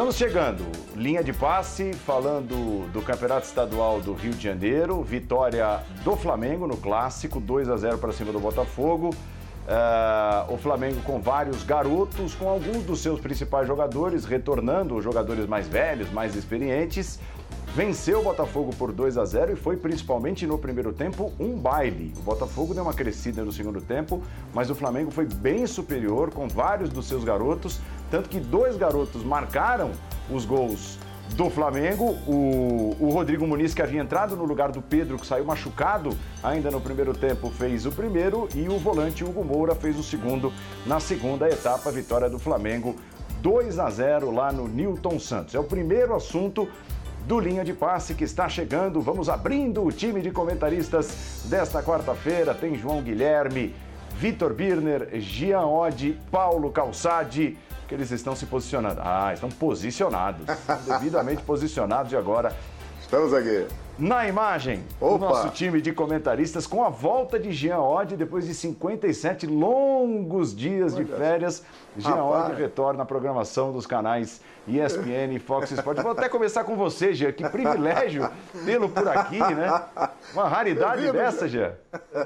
Estamos chegando. Linha de passe, falando do Campeonato Estadual do Rio de Janeiro. Vitória do Flamengo no clássico, 2 a 0 para cima do Botafogo. Uh, o Flamengo com vários garotos, com alguns dos seus principais jogadores retornando, os jogadores mais velhos, mais experientes. Venceu o Botafogo por 2 a 0 e foi principalmente no primeiro tempo um baile. O Botafogo deu uma crescida no segundo tempo, mas o Flamengo foi bem superior com vários dos seus garotos, tanto que dois garotos marcaram os gols do Flamengo. O, o, Rodrigo Muniz, que havia entrado no lugar do Pedro, que saiu machucado ainda no primeiro tempo, fez o primeiro. E o volante Hugo Moura fez o segundo na segunda etapa. Vitória do Flamengo 2 a 0 lá no Newton Santos. É o primeiro assunto do Linha de Passe que está chegando. Vamos abrindo o time de comentaristas desta quarta-feira. Tem João Guilherme, Vitor Birner, Gian Oddi, Paulo Calçade, que eles estão se posicionando. Ah, estão posicionados, devidamente posicionados e agora. Estamos aqui. Na imagem, Opa. o nosso time de comentaristas com a volta de Jean Oddi depois de 57 longos dias Olha. de férias. Jean Oddi retorna à programação dos canais ESPN e Fox Sports. Vou até começar com você, Jean. Que privilégio tê-lo por aqui, né? Uma raridade dessa, Jean.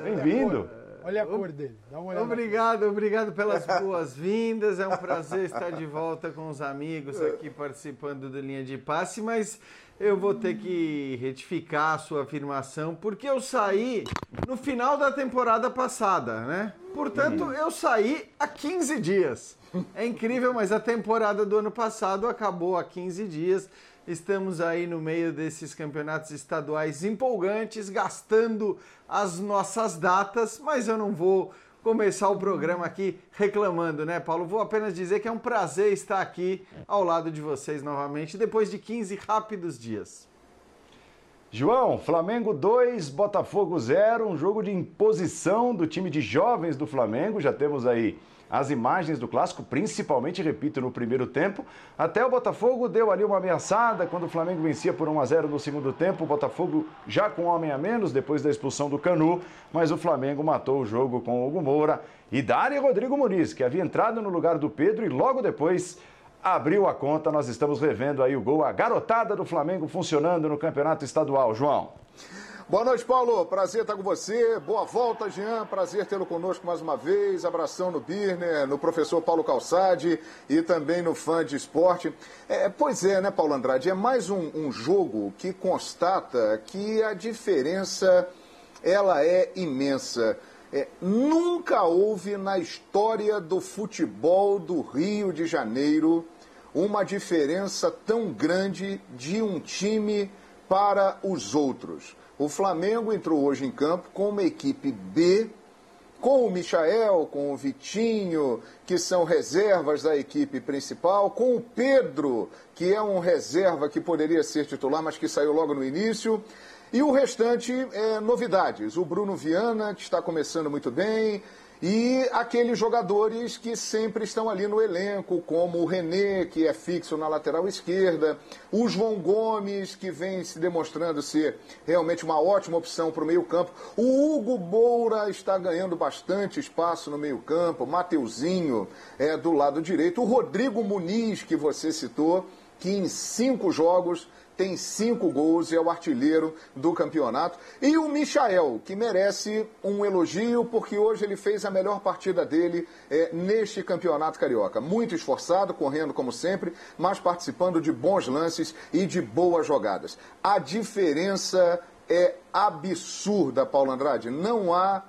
Bem-vindo. Olha a cor dele. Dá uma olhada. Obrigado, obrigado pelas boas-vindas. É um prazer estar de volta com os amigos aqui participando do Linha de Passe, mas eu vou ter que retificar a sua afirmação, porque eu saí no final da temporada passada, né? Portanto, eu saí há 15 dias. É incrível, mas a temporada do ano passado acabou há 15 dias. Estamos aí no meio desses campeonatos estaduais empolgantes, gastando as nossas datas, mas eu não vou começar o programa aqui reclamando, né, Paulo? Vou apenas dizer que é um prazer estar aqui ao lado de vocês novamente, depois de 15 rápidos dias. João, Flamengo 2, Botafogo 0, um jogo de imposição do time de jovens do Flamengo. Já temos aí as imagens do clássico, principalmente, repito, no primeiro tempo. Até o Botafogo deu ali uma ameaçada quando o Flamengo vencia por 1 a 0 no segundo tempo. O Botafogo já com um homem a menos depois da expulsão do Canu, mas o Flamengo matou o jogo com o Hugo Moura e Dário Rodrigo Muniz, que havia entrado no lugar do Pedro e logo depois abriu a conta. Nós estamos revendo aí o gol, a garotada do Flamengo funcionando no campeonato estadual. João. Boa noite, Paulo. Prazer estar com você. Boa volta, Jean. Prazer tê-lo conosco mais uma vez. Abração no Birner, no professor Paulo Calçade e também no fã de esporte. É, pois é, né, Paulo Andrade? É mais um, um jogo que constata que a diferença ela é imensa. É, nunca houve na história do futebol do Rio de Janeiro uma diferença tão grande de um time para os outros. O Flamengo entrou hoje em campo com uma equipe B, com o Michael, com o Vitinho, que são reservas da equipe principal, com o Pedro, que é um reserva que poderia ser titular, mas que saiu logo no início. E o restante é novidades. O Bruno Viana, que está começando muito bem, e aqueles jogadores que sempre estão ali no elenco, como o René, que é fixo na lateral esquerda, o João Gomes, que vem se demonstrando ser realmente uma ótima opção para o meio-campo, o Hugo Moura está ganhando bastante espaço no meio-campo, Mateuzinho é, do lado direito, o Rodrigo Muniz, que você citou, que em cinco jogos tem cinco gols e é o artilheiro do campeonato. E o Michael, que merece um elogio, porque hoje ele fez a melhor partida dele é, neste campeonato carioca. Muito esforçado, correndo como sempre, mas participando de bons lances e de boas jogadas. A diferença é absurda, Paulo Andrade. Não há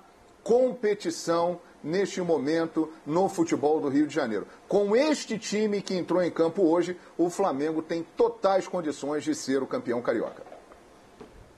competição neste momento no futebol do Rio de Janeiro. Com este time que entrou em campo hoje, o Flamengo tem totais condições de ser o campeão carioca.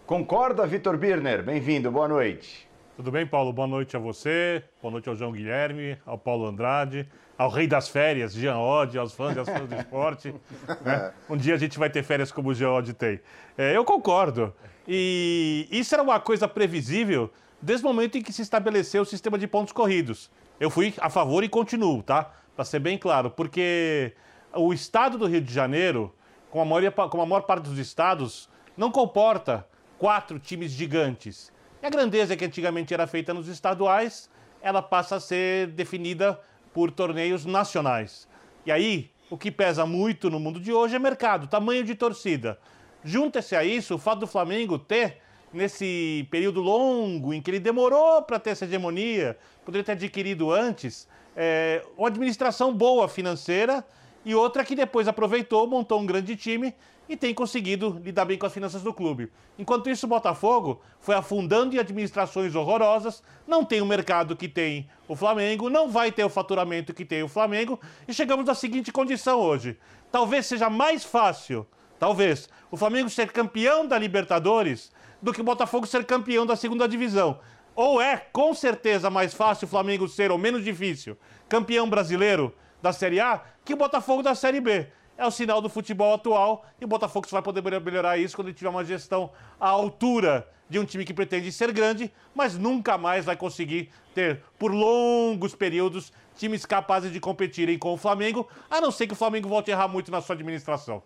Concorda, Vitor Birner? Bem-vindo, boa noite. Tudo bem, Paulo? Boa noite a você, boa noite ao João Guilherme, ao Paulo Andrade, ao rei das férias, Jean Oddi, aos fãs e aos fãs do esporte. Né? Um dia a gente vai ter férias como o Jean Oddi tem. É, eu concordo. E isso era uma coisa previsível desde o momento em que se estabeleceu o sistema de pontos corridos. Eu fui a favor e continuo, tá? Para ser bem claro, porque o estado do Rio de Janeiro, como a, maioria, como a maior parte dos estados, não comporta quatro times gigantes. E a grandeza que antigamente era feita nos estaduais, ela passa a ser definida por torneios nacionais. E aí, o que pesa muito no mundo de hoje é mercado, tamanho de torcida. Junta-se a isso o fato do Flamengo ter, nesse período longo em que ele demorou para ter essa hegemonia, poderia ter adquirido antes, é, uma administração boa financeira e outra que depois aproveitou, montou um grande time e tem conseguido lidar bem com as finanças do clube. Enquanto isso, o Botafogo foi afundando em administrações horrorosas, não tem o mercado que tem o Flamengo, não vai ter o faturamento que tem o Flamengo, e chegamos à seguinte condição hoje. Talvez seja mais fácil, talvez, o Flamengo ser campeão da Libertadores do que o Botafogo ser campeão da segunda divisão. Ou é, com certeza, mais fácil o Flamengo ser, ou menos difícil, campeão brasileiro da Série A que o Botafogo da Série B é o sinal do futebol atual e o Botafogo só vai poder melhorar isso quando ele tiver uma gestão à altura de um time que pretende ser grande, mas nunca mais vai conseguir ter, por longos períodos, times capazes de competirem com o Flamengo, a não ser que o Flamengo volte a errar muito na sua administração.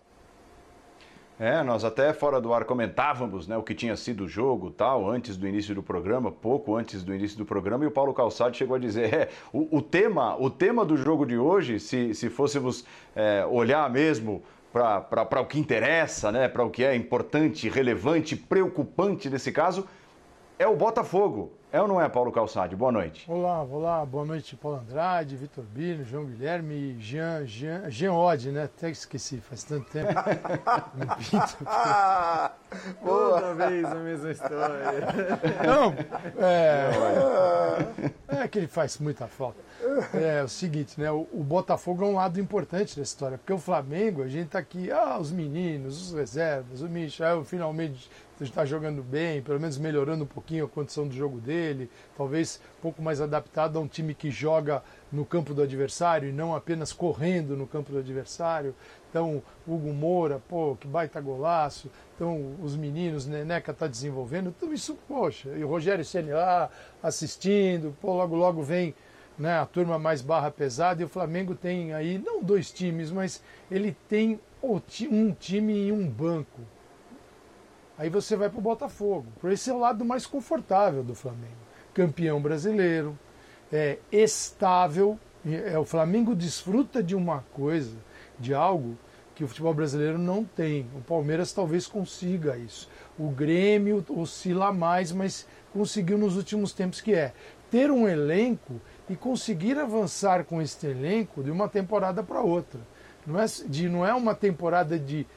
É, nós até fora do ar comentávamos né, o que tinha sido o jogo tal, antes do início do programa, pouco antes do início do programa, e o Paulo Calçado chegou a dizer: é, o, o tema, o tema do jogo de hoje, se, se fôssemos é, olhar mesmo para o que interessa, né, para o que é importante, relevante, preocupante nesse caso, é o Botafogo. É ou não é, Paulo Calçade? Boa noite. Olá, olá, boa noite, Paulo Andrade, Vitor Bino, João Guilherme e Jean, Jean, Jean Odd, né? Até esqueci, faz tanto tempo. ah, Toda vez a mesma história. Não, é, é que ele faz muita falta. É o seguinte, né? O, o, Botafogo é um lado importante da história, porque o Flamengo, a gente tá aqui, ah, os meninos, os reservas, o Michel finalmente está jogando bem, pelo menos melhorando um pouquinho a condição do jogo dele, talvez um pouco mais adaptado a um time que joga no campo do adversário e não apenas correndo no campo do adversário. Então, Hugo Moura, pô, que baita golaço. Então, os meninos, Neneca está desenvolvendo, tudo isso, poxa. E o Rogério Ceni lá assistindo, pô, logo logo vem né, a turma mais barra pesada e o Flamengo tem aí, não dois times, mas ele tem um time e um banco Aí você vai para o Botafogo. Esse é o lado mais confortável do Flamengo. Campeão brasileiro, é estável. É, o Flamengo desfruta de uma coisa, de algo que o futebol brasileiro não tem. O Palmeiras talvez consiga isso. O Grêmio oscila mais, mas conseguiu nos últimos tempos que é ter um elenco e conseguir avançar com este elenco de uma temporada para outra. Não é, de, não é uma temporada de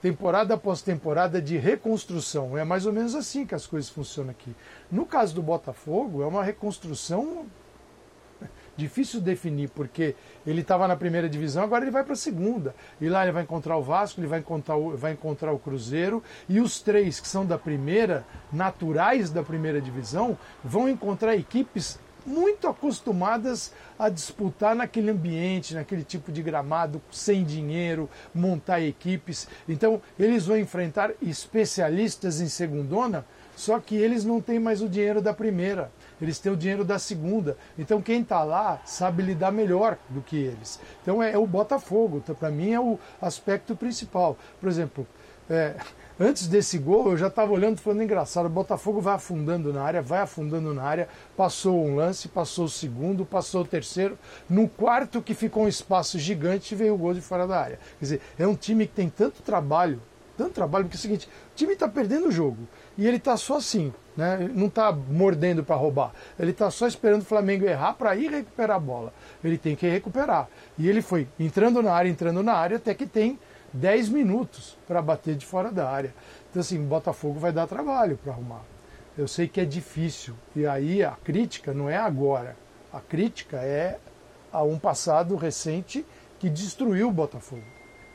temporada após temporada de reconstrução. É mais ou menos assim que as coisas funcionam aqui. No caso do Botafogo, é uma reconstrução difícil de definir, porque ele estava na primeira divisão, agora ele vai para a segunda. E lá ele vai encontrar o Vasco, ele vai encontrar o, vai encontrar o Cruzeiro, e os três que são da primeira, naturais da primeira divisão, vão encontrar equipes muito acostumadas a disputar naquele ambiente, naquele tipo de gramado, sem dinheiro, montar equipes. Então, eles vão enfrentar especialistas em segundona, só que eles não têm mais o dinheiro da primeira, eles têm o dinheiro da segunda. Então, quem está lá sabe lidar melhor do que eles. Então, é, é o Botafogo, então, para mim é o aspecto principal. Por exemplo, é, Antes desse gol, eu já estava olhando falando engraçado. O Botafogo vai afundando na área, vai afundando na área. Passou um lance, passou o segundo, passou o terceiro. No quarto, que ficou um espaço gigante, veio o gol de fora da área. Quer dizer, é um time que tem tanto trabalho, tanto trabalho, porque é o seguinte: o time está perdendo o jogo e ele está só assim, né? Não está mordendo para roubar. Ele está só esperando o Flamengo errar para ir recuperar a bola. Ele tem que recuperar. E ele foi entrando na área, entrando na área, até que tem 10 minutos para bater de fora da área. Então, assim, o Botafogo vai dar trabalho para arrumar. Eu sei que é difícil. E aí a crítica não é agora. A crítica é a um passado recente que destruiu o Botafogo.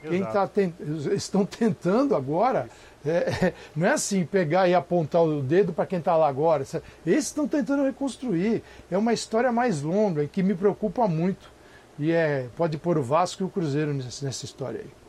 Quem tá tent... estão tentando agora, é, é, não é assim pegar e apontar o dedo para quem está lá agora. Esses estão tentando reconstruir. É uma história mais longa e que me preocupa muito. E é, pode pôr o Vasco e o Cruzeiro nessa história aí.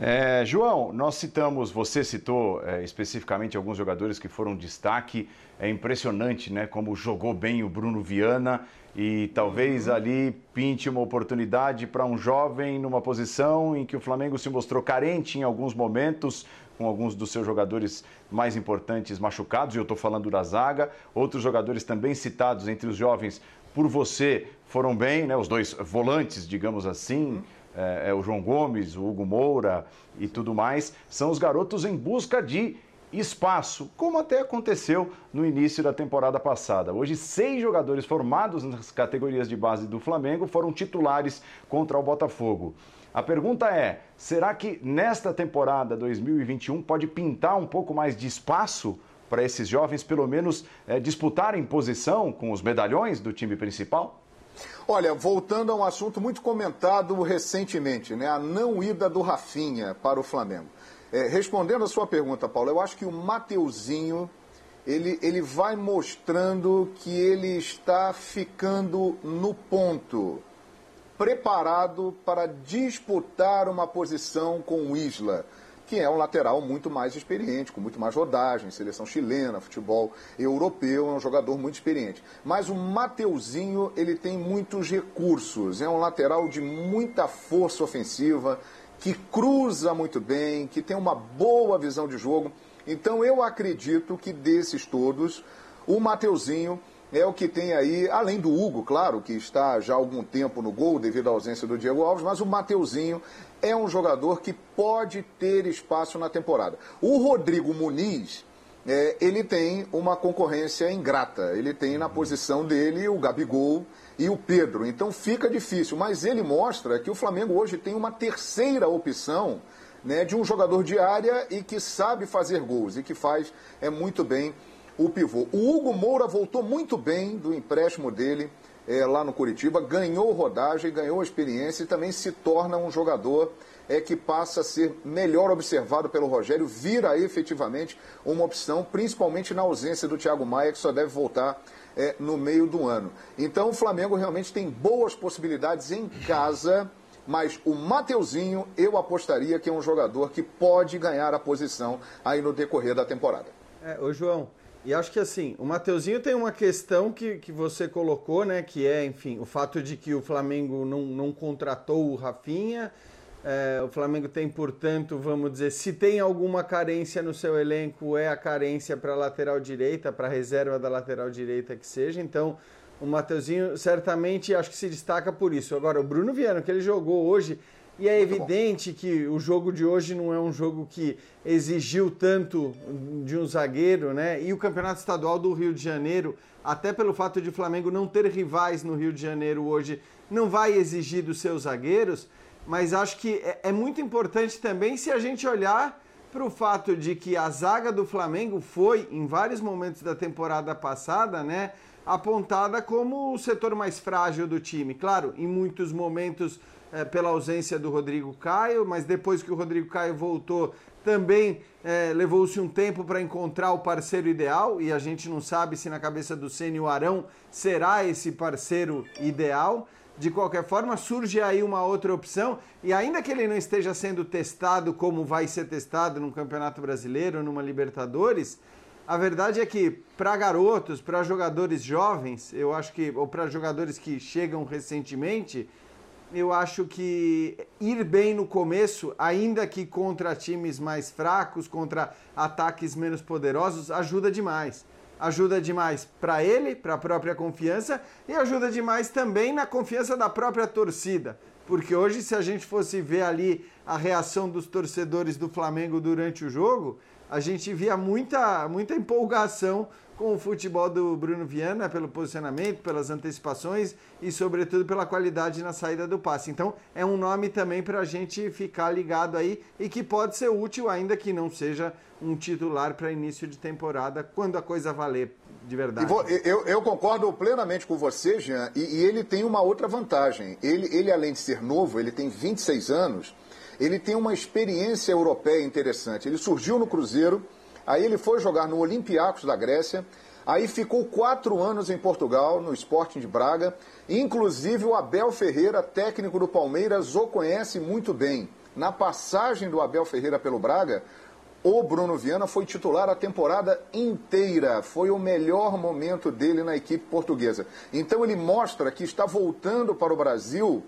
É, João, nós citamos, você citou é, especificamente alguns jogadores que foram destaque. É impressionante, né, como jogou bem o Bruno Viana e talvez uhum. ali pinte uma oportunidade para um jovem numa posição em que o Flamengo se mostrou carente em alguns momentos, com alguns dos seus jogadores mais importantes machucados, e eu estou falando da zaga. Outros jogadores também citados entre os jovens por você foram bem, né? Os dois volantes, digamos assim, é, é o João Gomes, o Hugo Moura e tudo mais, são os garotos em busca de espaço, como até aconteceu no início da temporada passada. Hoje, seis jogadores formados nas categorias de base do Flamengo foram titulares contra o Botafogo. A pergunta é: será que nesta temporada 2021 pode pintar um pouco mais de espaço para esses jovens, pelo menos, é, disputarem posição com os medalhões do time principal? Olha, voltando a um assunto muito comentado recentemente, né? A não ida do Rafinha para o Flamengo. É, respondendo a sua pergunta, Paulo, eu acho que o Mateuzinho ele, ele vai mostrando que ele está ficando no ponto, preparado para disputar uma posição com o Isla, que é um lateral muito mais experiente, com muito mais rodagem, seleção chilena, futebol europeu, é um jogador muito experiente. Mas o Mateuzinho, ele tem muitos recursos, é um lateral de muita força ofensiva, que cruza muito bem, que tem uma boa visão de jogo. Então eu acredito que desses todos, o Mateuzinho é o que tem aí, além do Hugo, claro, que está já há algum tempo no gol devido à ausência do Diego Alves, mas o Mateuzinho é um jogador que pode ter espaço na temporada. O Rodrigo Muniz, é, ele tem uma concorrência ingrata. Ele tem na posição dele o Gabigol e o Pedro. Então fica difícil. Mas ele mostra que o Flamengo hoje tem uma terceira opção né, de um jogador de área e que sabe fazer gols e que faz é, muito bem o pivô. O Hugo Moura voltou muito bem do empréstimo dele é, lá no Curitiba, ganhou rodagem, ganhou experiência e também se torna um jogador é que passa a ser melhor observado pelo Rogério, vira efetivamente uma opção, principalmente na ausência do Thiago Maia, que só deve voltar é, no meio do ano. Então o Flamengo realmente tem boas possibilidades em casa, mas o Mateuzinho eu apostaria que é um jogador que pode ganhar a posição aí no decorrer da temporada. É, ô João, e acho que assim, o Mateuzinho tem uma questão que, que você colocou, né? Que é, enfim, o fato de que o Flamengo não, não contratou o Rafinha é, o Flamengo tem, portanto, vamos dizer, se tem alguma carência no seu elenco, é a carência para a lateral direita, para a reserva da lateral direita que seja. Então, o Mateuzinho certamente acho que se destaca por isso. Agora, o Bruno Viana, que ele jogou hoje, e é evidente que o jogo de hoje não é um jogo que exigiu tanto de um zagueiro, né? E o Campeonato Estadual do Rio de Janeiro, até pelo fato de o Flamengo não ter rivais no Rio de Janeiro hoje, não vai exigir dos seus zagueiros mas acho que é, é muito importante também se a gente olhar para o fato de que a zaga do Flamengo foi, em vários momentos da temporada passada, né, apontada como o setor mais frágil do time. Claro, em muitos momentos é, pela ausência do Rodrigo Caio, mas depois que o Rodrigo Caio voltou, também é, levou-se um tempo para encontrar o parceiro ideal e a gente não sabe se na cabeça do Ceni o Arão será esse parceiro ideal. De qualquer forma, surge aí uma outra opção, e ainda que ele não esteja sendo testado como vai ser testado num Campeonato Brasileiro, numa Libertadores, a verdade é que para garotos, para jogadores jovens, eu acho que, ou para jogadores que chegam recentemente, eu acho que ir bem no começo, ainda que contra times mais fracos, contra ataques menos poderosos, ajuda demais ajuda demais para ele, para a própria confiança e ajuda demais também na confiança da própria torcida. Porque hoje, se a gente fosse ver ali a reação dos torcedores do Flamengo durante o jogo, a gente via muita, muita empolgação com o futebol do Bruno Viana, pelo posicionamento, pelas antecipações e, sobretudo, pela qualidade na saída do passe. Então, é um nome também para a gente ficar ligado aí e que pode ser útil, ainda que não seja um titular para início de temporada, quando a coisa valer de verdade. Eu, eu, concordo plenamente com você, Jean, e, e, ele tem uma outra vantagem. Ele, ele, além de ser novo, ele tem 26 anos, ele tem uma experiência europeia interessante. Ele surgiu no Cruzeiro Aí ele foi jogar no Olympiacos da Grécia. Aí ficou quatro anos em Portugal, no Sporting de Braga. Inclusive o Abel Ferreira, técnico do Palmeiras, o conhece muito bem. Na passagem do Abel Ferreira pelo Braga, o Bruno Viana foi titular a temporada inteira. Foi o melhor momento dele na equipe portuguesa. Então ele mostra que está voltando para o Brasil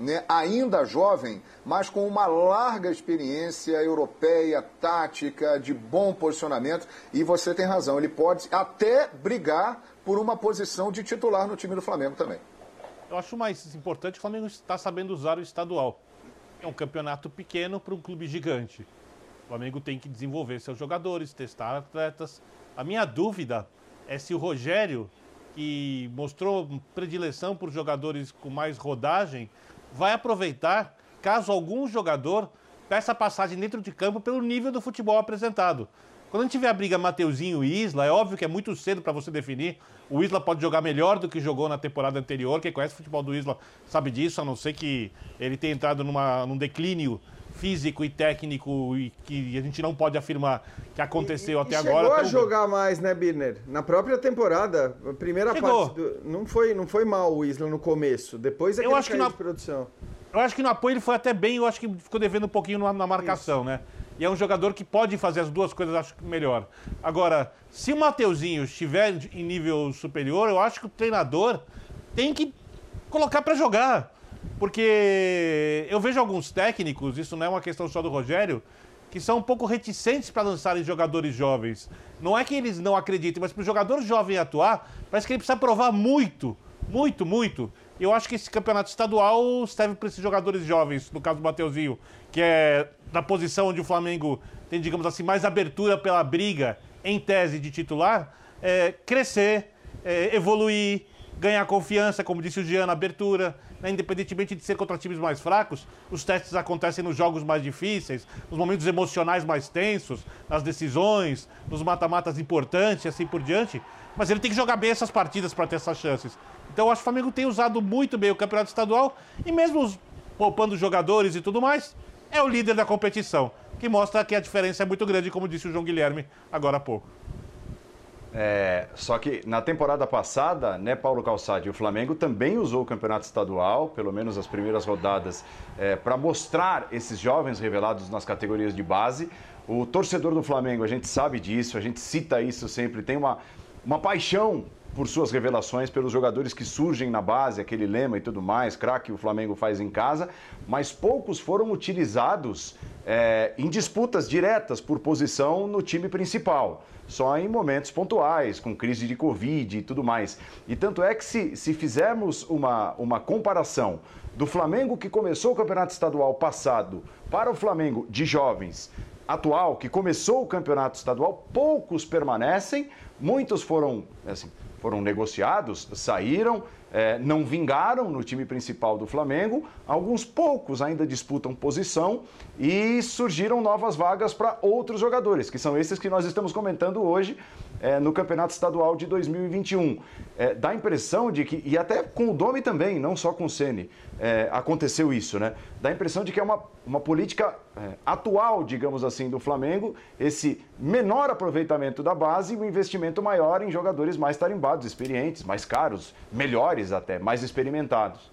né, ainda jovem, mas com uma larga experiência europeia, tática, de bom posicionamento. E você tem razão, ele pode até brigar por uma posição de titular no time do Flamengo também. Eu acho mais importante que o Flamengo está sabendo usar o estadual. É um campeonato pequeno para um clube gigante. O Flamengo tem que desenvolver seus jogadores, testar atletas. A minha dúvida é se o Rogério, que mostrou predileção por jogadores com mais rodagem, vai aproveitar caso algum jogador peça passagem dentro de campo pelo nível do futebol apresentado. Quando a gente vê a briga Mateuzinho e Isla, é óbvio que é muito cedo para você definir. O Isla pode jogar melhor do que jogou na temporada anterior. Quem conhece o futebol do Isla sabe disso, a não ser que ele tenha entrado numa, num declínio físico e técnico e que a gente não pode afirmar que aconteceu e, até e agora. Chegou a jogar mais, né, Birner? Na própria temporada, a primeira chegou. parte do, não foi não foi mal o Isla no começo. Depois é que eu acho que na, produção. Eu acho que no apoio ele foi até bem, eu acho que ficou devendo um pouquinho na, na marcação, Isso. né? E é um jogador que pode fazer as duas coisas, acho que melhor. Agora, se o Mateuzinho estiver em nível superior, eu acho que o treinador tem que colocar para jogar. Porque eu vejo alguns técnicos, isso não é uma questão só do Rogério, que são um pouco reticentes para lançarem jogadores jovens. Não é que eles não acreditem, mas para o jogador jovem atuar, parece que ele precisa provar muito, muito, muito. Eu acho que esse campeonato estadual serve para esses jogadores jovens, no caso do Mateuzinho, que é da posição onde o Flamengo tem, digamos assim, mais abertura pela briga, em tese de titular, é, crescer, é, evoluir, ganhar confiança, como disse o na abertura, né, independentemente de ser contra times mais fracos, os testes acontecem nos jogos mais difíceis, nos momentos emocionais mais tensos, nas decisões, nos mata-matas importantes e assim por diante. Mas ele tem que jogar bem essas partidas para ter essas chances. Então eu acho que o Flamengo tem usado muito bem o campeonato estadual e mesmo poupando jogadores e tudo mais, é o líder da competição, que mostra que a diferença é muito grande, como disse o João Guilherme agora há pouco. É, só que na temporada passada, né, Paulo Calçade, o Flamengo também usou o campeonato estadual, pelo menos as primeiras rodadas, é, para mostrar esses jovens revelados nas categorias de base. O torcedor do Flamengo, a gente sabe disso, a gente cita isso sempre, tem uma, uma paixão por suas revelações, pelos jogadores que surgem na base, aquele lema e tudo mais, craque o Flamengo faz em casa, mas poucos foram utilizados é, em disputas diretas por posição no time principal, só em momentos pontuais, com crise de Covid e tudo mais. E tanto é que se, se fizermos uma, uma comparação do Flamengo que começou o campeonato estadual passado para o Flamengo de jovens atual, que começou o campeonato estadual, poucos permanecem, muitos foram assim, foram negociados, saíram, é, não vingaram no time principal do Flamengo. Alguns poucos ainda disputam posição e surgiram novas vagas para outros jogadores, que são esses que nós estamos comentando hoje é, no Campeonato Estadual de 2021. É, dá a impressão de que, e até com o Domi também, não só com o Sene, é, aconteceu isso, né? Dá a impressão de que é uma, uma política é, atual, digamos assim, do Flamengo, esse menor aproveitamento da base e um investimento maior em jogadores mais tarimbados, experientes, mais caros, melhores até, mais experimentados.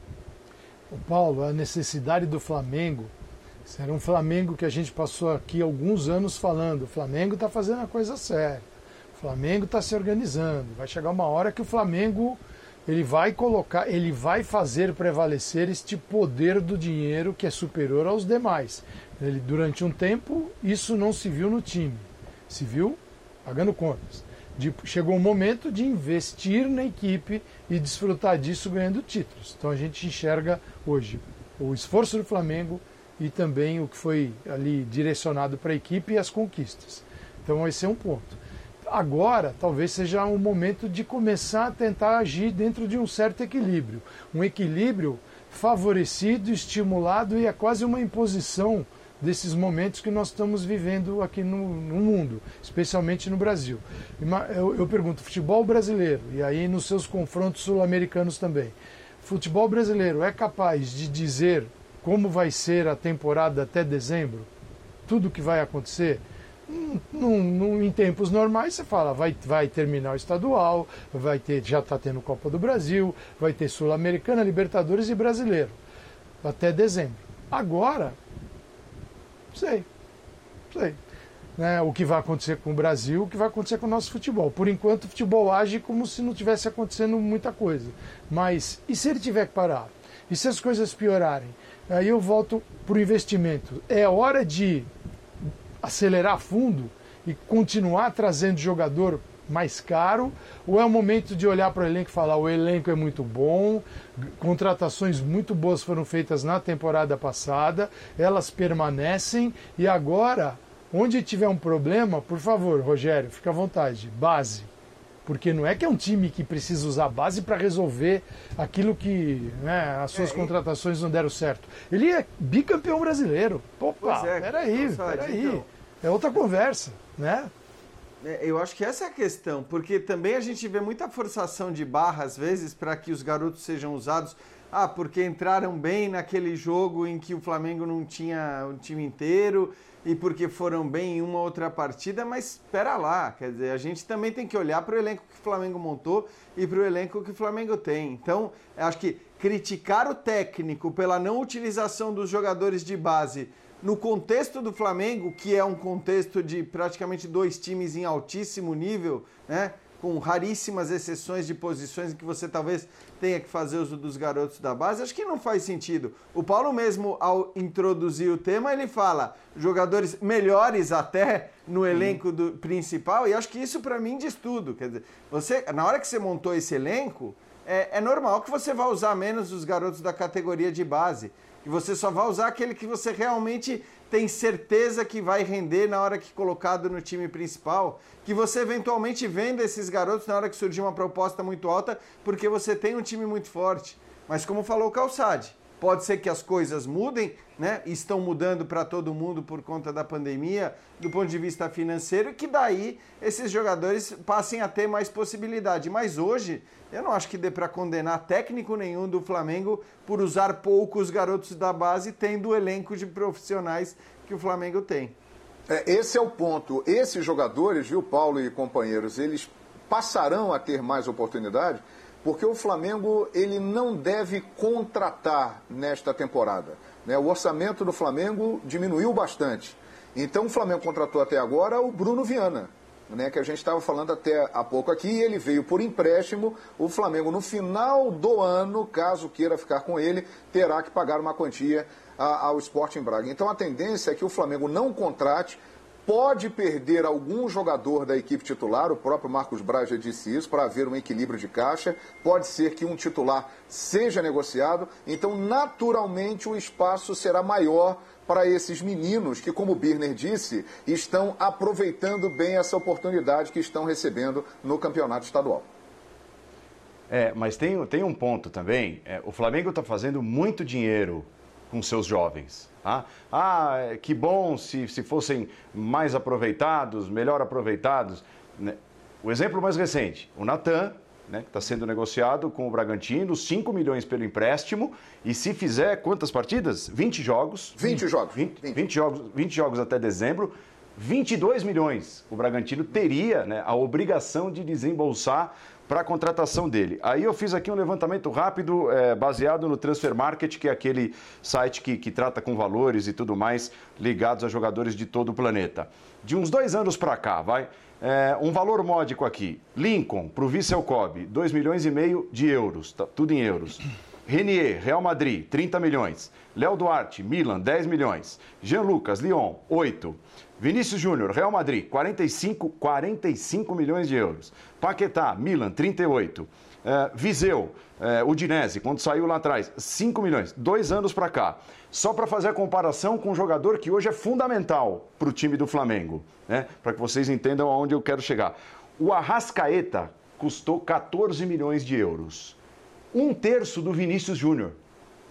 O Paulo, a necessidade do Flamengo era um Flamengo que a gente passou aqui alguns anos falando. O Flamengo está fazendo a coisa séria. O Flamengo está se organizando. Vai chegar uma hora que o Flamengo ele vai colocar, ele vai fazer prevalecer este poder do dinheiro que é superior aos demais. Ele, durante um tempo isso não se viu no time, se viu pagando contas. De, chegou o momento de investir na equipe e desfrutar disso ganhando títulos. Então a gente enxerga hoje o esforço do Flamengo e também o que foi ali direcionado para a equipe e as conquistas. Então esse é um ponto agora talvez seja o momento de começar a tentar agir dentro de um certo equilíbrio. Um equilíbrio favorecido, estimulado e é quase uma imposição desses momentos que nós estamos vivendo aqui no, no mundo, especialmente no Brasil. Eu, eu pergunto, futebol brasileiro, e aí nos seus confrontos sul-americanos também, futebol brasileiro é capaz de dizer como vai ser a temporada até dezembro? Tudo que vai acontecer? Num, num, em tempos normais você fala, vai, vai terminar o estadual, vai ter, já está tendo Copa do Brasil, vai ter Sul-Americana, Libertadores e Brasileiro. Até dezembro. Agora, sei. Sei. Né, o que vai acontecer com o Brasil, o que vai acontecer com o nosso futebol. Por enquanto, o futebol age como se não tivesse acontecendo muita coisa. Mas e se ele tiver que parar? E se as coisas piorarem? Aí eu volto para o investimento. É hora de acelerar fundo e continuar trazendo jogador mais caro, ou é o momento de olhar para o elenco e falar: o elenco é muito bom, contratações muito boas foram feitas na temporada passada, elas permanecem e agora, onde tiver um problema, por favor, Rogério, fica à vontade, base. Porque não é que é um time que precisa usar base para resolver aquilo que né, as suas é, contratações não deram certo. Ele é bicampeão brasileiro. Opa, é, peraí, peraí. Então... É outra conversa, né? É, eu acho que essa é a questão, porque também a gente vê muita forçação de barra, às vezes, para que os garotos sejam usados. Ah, porque entraram bem naquele jogo em que o Flamengo não tinha o time inteiro e porque foram bem em uma outra partida, mas espera lá, quer dizer, a gente também tem que olhar para o elenco que o Flamengo montou e para o elenco que o Flamengo tem. Então, acho que criticar o técnico pela não utilização dos jogadores de base no contexto do Flamengo, que é um contexto de praticamente dois times em altíssimo nível, né? com raríssimas exceções de posições em que você talvez tenha que fazer uso dos garotos da base, acho que não faz sentido. O Paulo mesmo, ao introduzir o tema, ele fala jogadores melhores até no elenco do, principal, e acho que isso para mim diz tudo. Quer dizer, você, na hora que você montou esse elenco, é, é normal que você vá usar menos os garotos da categoria de base. E você só vai usar aquele que você realmente tem certeza que vai render na hora que colocado no time principal. Que você eventualmente venda esses garotos na hora que surgir uma proposta muito alta, porque você tem um time muito forte. Mas como falou o Calçade, Pode ser que as coisas mudem, né? Estão mudando para todo mundo por conta da pandemia, do ponto de vista financeiro, e que daí esses jogadores passem a ter mais possibilidade. Mas hoje, eu não acho que dê para condenar técnico nenhum do Flamengo por usar poucos garotos da base, tendo o elenco de profissionais que o Flamengo tem. É, esse é o ponto. Esses jogadores, viu, Paulo e companheiros, eles passarão a ter mais oportunidade porque o Flamengo ele não deve contratar nesta temporada. Né? O orçamento do Flamengo diminuiu bastante. Então o Flamengo contratou até agora o Bruno Viana, né, que a gente estava falando até há pouco aqui, e ele veio por empréstimo. O Flamengo, no final do ano, caso queira ficar com ele, terá que pagar uma quantia ao Sporting Braga. Então a tendência é que o Flamengo não contrate pode perder algum jogador da equipe titular, o próprio Marcos Braz já disse isso, para haver um equilíbrio de caixa. Pode ser que um titular seja negociado, então naturalmente o espaço será maior para esses meninos que, como o Birner disse, estão aproveitando bem essa oportunidade que estão recebendo no campeonato estadual. É, mas tem, tem um ponto também. É, o Flamengo está fazendo muito dinheiro com seus jovens. Tá? Ah, que bom se, se fossem mais aproveitados, melhor aproveitados. Né? O exemplo mais recente, o Natan, né, que está sendo negociado com o Bragantino, 5 milhões pelo empréstimo, e se fizer quantas partidas? 20 jogos. 20 jogos. 20, 20. 20 jogos, 20 jogos até dezembro. 22 milhões o Bragantino teria né, a obrigação de desembolsar para a contratação dele. Aí eu fiz aqui um levantamento rápido é, baseado no Transfer Market, que é aquele site que, que trata com valores e tudo mais ligados a jogadores de todo o planeta. De uns dois anos para cá, vai. É, um valor módico aqui. Lincoln, para o Vissel Kobe, 2 milhões e meio de euros, tá, tudo em euros. Renier, Real Madrid, 30 milhões. Léo Duarte, Milan, 10 milhões. Jean Lucas, Lyon, 8. Vinícius Júnior, Real Madrid, 45, 45 milhões de euros. Paquetá, Milan, 38. Uh, é, Viseu, uh, Udinese, quando saiu lá atrás, 5 milhões. Dois anos para cá. Só para fazer a comparação com um jogador que hoje é fundamental para o time do Flamengo, né? para que vocês entendam aonde eu quero chegar. O Arrascaeta custou 14 milhões de euros. Um terço do Vinícius Júnior.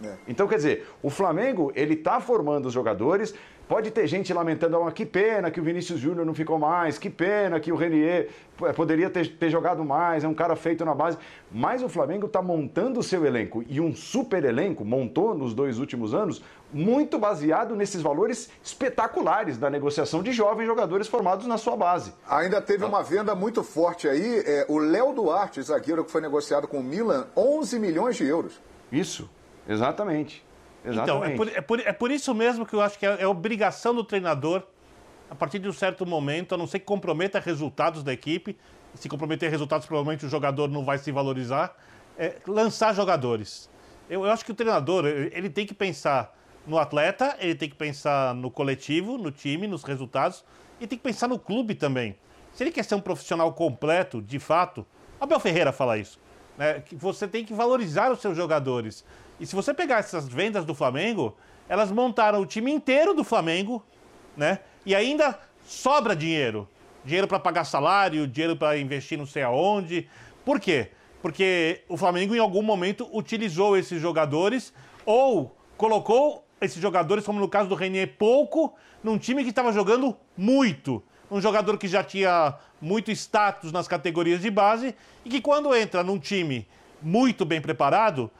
É. Então, quer dizer, o Flamengo, ele está formando os jogadores, Pode ter gente lamentando, oh, que pena que o Vinícius Júnior não ficou mais, que pena que o Renier poderia ter, ter, jogado mais, é um cara feito na base. Mas o Flamengo está montando o seu elenco e um super elenco montou nos dois últimos anos, muito baseado nesses valores espetaculares da negociação de jovens jogadores formados na sua base. Ainda teve uma venda muito forte aí, é, o Léo Duarte, zagueiro que foi negociado com o Milan, 11 milhões de euros. Isso, exatamente. Então, é por, é, por, é por isso mesmo que eu acho que é, é obrigação do treinador, a partir de um certo momento, a não ser que comprometa resultados da equipe, se comprometer resultados, provavelmente o jogador não vai se valorizar, é, lançar jogadores. Eu, eu acho que o treinador, ele tem que pensar no atleta, ele tem que pensar no coletivo, no time, nos resultados, e tem que pensar no clube também. se ele quer ser um profissional completo, de fato, Abel Ferreira fala isso, né? Que você tem que valorizar os seus jogadores. E se você pegar essas vendas do Flamengo, elas montaram o time inteiro do Flamengo, né? E ainda sobra dinheiro. Dinheiro para pagar salário, dinheiro para investir não sei aonde. Por quê? Porque o Flamengo em algum momento utilizou esses jogadores ou colocou esses jogadores, como no caso do Renier, pouco, num time que estava jogando muito. Um jogador que já tinha muito status nas categorias de base e que quando entra num time muito bem preparado,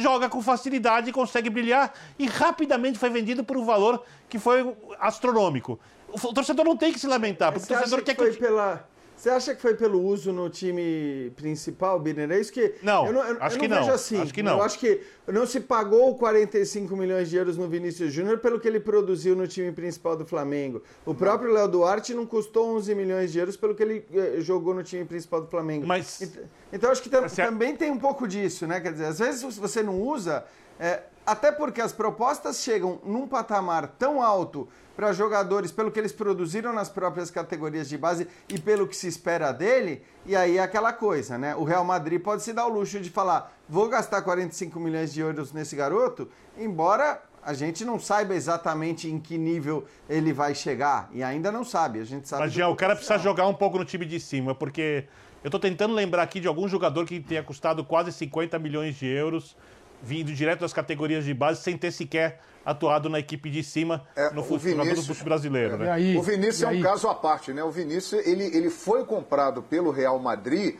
joga com facilidade e consegue brilhar e rapidamente foi vendido por um valor que foi astronômico. O torcedor não tem que se lamentar, porque o torcedor acha quer que foi que. pela Você acha que foi pelo uso no time principal, Birner? É isso que. Não, eu não eu, acho eu que não não, vejo assim. acho que não. Eu acho que não se pagou 45 milhões de euros no Vinícius Júnior pelo que ele produziu no time principal do Flamengo. O próprio Léo Duarte não custou 11 milhões de euros pelo que ele eh, jogou no time principal do Flamengo. Mas- Ent- Então acho que tam- também tem um pouco disso, né? Quer dizer, às vezes se você não usa, é, até porque as propostas chegam num patamar tão alto para jogadores pelo que eles produziram nas próprias categorias de base e pelo que se espera dele, e aí é aquela coisa, né? O Real Madrid pode se dar o luxo de falar, vou gastar 45 milhões de euros nesse garoto, embora a gente não saiba exatamente em que nível ele vai chegar, e ainda não sabe, a gente sabe... Mas, Jean, o cara precisa jogar um pouco no time de cima, porque eu tô tentando lembrar aqui de algum jogador que tenha custado quase 50 milhões de euros, vindo direto das categorias de base, sem ter sequer atuado na equipe de cima É, no o fut- jogador do futebol brasileiro, E né? aí, O Vinícius é um caso à parte, né? O Vinícius, ele, ele foi comprado pelo Real Madrid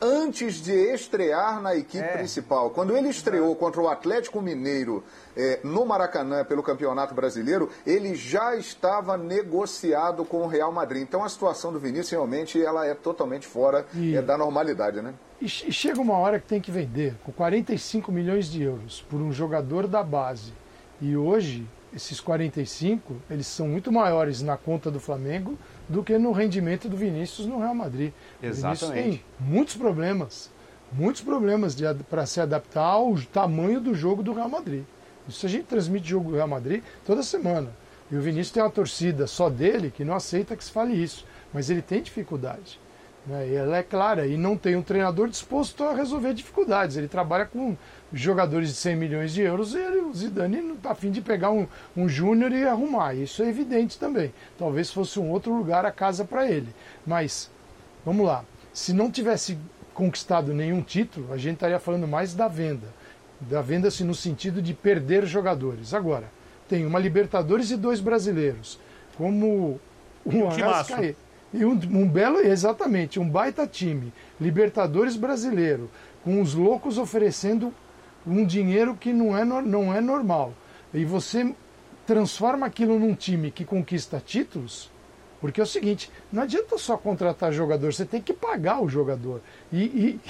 antes de estrear na equipe É. principal. Quando ele estreou contra o Atlético Mineiro eh, no Maracanã pelo Campeonato Brasileiro, ele já estava negociado com o Real Madrid. Então a situação do Vinícius realmente ela é totalmente fora E- eh, da normalidade, né? E che- chega uma hora que tem que vender com 45 milhões de euros por um jogador da base. E hoje, esses 45, eles são muito maiores na conta do Flamengo do que no rendimento do Vinícius no Real Madrid. O Vinícius Exatamente. tem muitos problemas, muitos problemas para se adaptar ao tamanho do jogo do Real Madrid. Isso a gente transmite jogo do Real Madrid toda semana. E o Vinícius tem uma torcida só dele que não aceita que se fale isso. Mas ele tem dificuldade. Né? E ela é clara. E não tem um treinador disposto a resolver dificuldades. Ele trabalha com jogadores de 100 milhões de euros e ele, o Zidane não está afim de pegar um, um júnior e arrumar. Isso é evidente também. Talvez fosse um outro lugar a casa para ele. Mas, vamos lá. Se não tivesse conquistado nenhum título, a gente estaria falando mais da venda. Da venda-se no sentido de perder jogadores. Agora, tem uma Libertadores e dois brasileiros. Como o um. Arrascaeta. E um, um belo, exatamente, um baita time. Libertadores brasileiro, com os loucos oferecendo um dinheiro que não é, não é normal. E você transforma aquilo num time que conquista títulos, porque é o seguinte, não adianta só contratar jogador, você tem que pagar o jogador. E,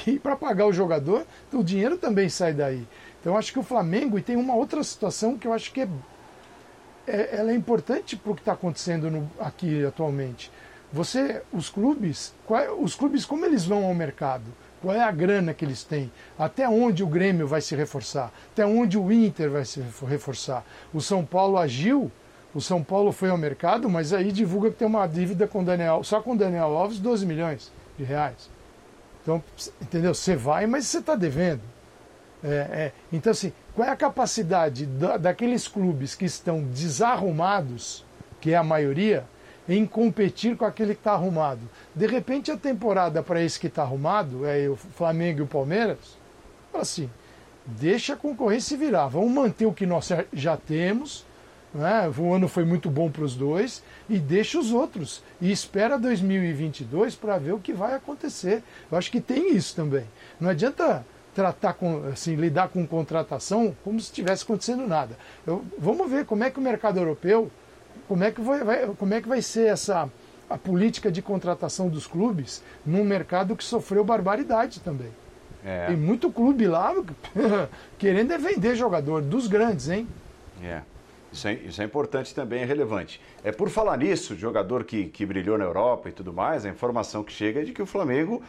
e, e para pagar o jogador, o dinheiro também sai daí. Então acho que o Flamengo, e tem uma outra situação que eu acho que é é, ela é importante para o que está acontecendo no- aqui atualmente. Você, os clubes, qual é- os clubes como eles vão ao mercado? Qual é a grana que eles têm? Até onde o Grêmio vai se reforçar? Até onde o Inter vai se refor- reforçar? O São Paulo agiu, o São Paulo foi ao mercado, mas aí divulga que tem uma dívida com Daniel, só com Daniel Alves, 12 milhões de reais. Então, entendeu? Você vai, mas você está devendo. É, é. Então, assim, qual é a capacidade da- daqueles clubes que estão desarrumados, que é a maioria, em competir com aquele que está arrumado? De repente, a temporada para esse que está arrumado, é o Flamengo e o Palmeiras, assim, deixa a concorrência virar. Vamos manter o que nós já temos, né? o ano foi muito bom para os dois, e deixa os outros. E espera 2022 para ver o que vai acontecer. Eu acho que tem isso também. Não adianta tratar com, assim, lidar com contratação como se estivesse acontecendo nada. Eu- vamos ver como é que o mercado europeu, como é que vai, vai- como é que vai ser essa a política de contratação dos clubes num mercado que sofreu barbaridade também. É, Tem muito clube lá querendo é vender jogador dos grandes, hein? é. Isso é, isso é importante também, é relevante. É por falar nisso, jogador que, que brilhou na Europa e tudo mais, a informação que chega é de que o Flamengo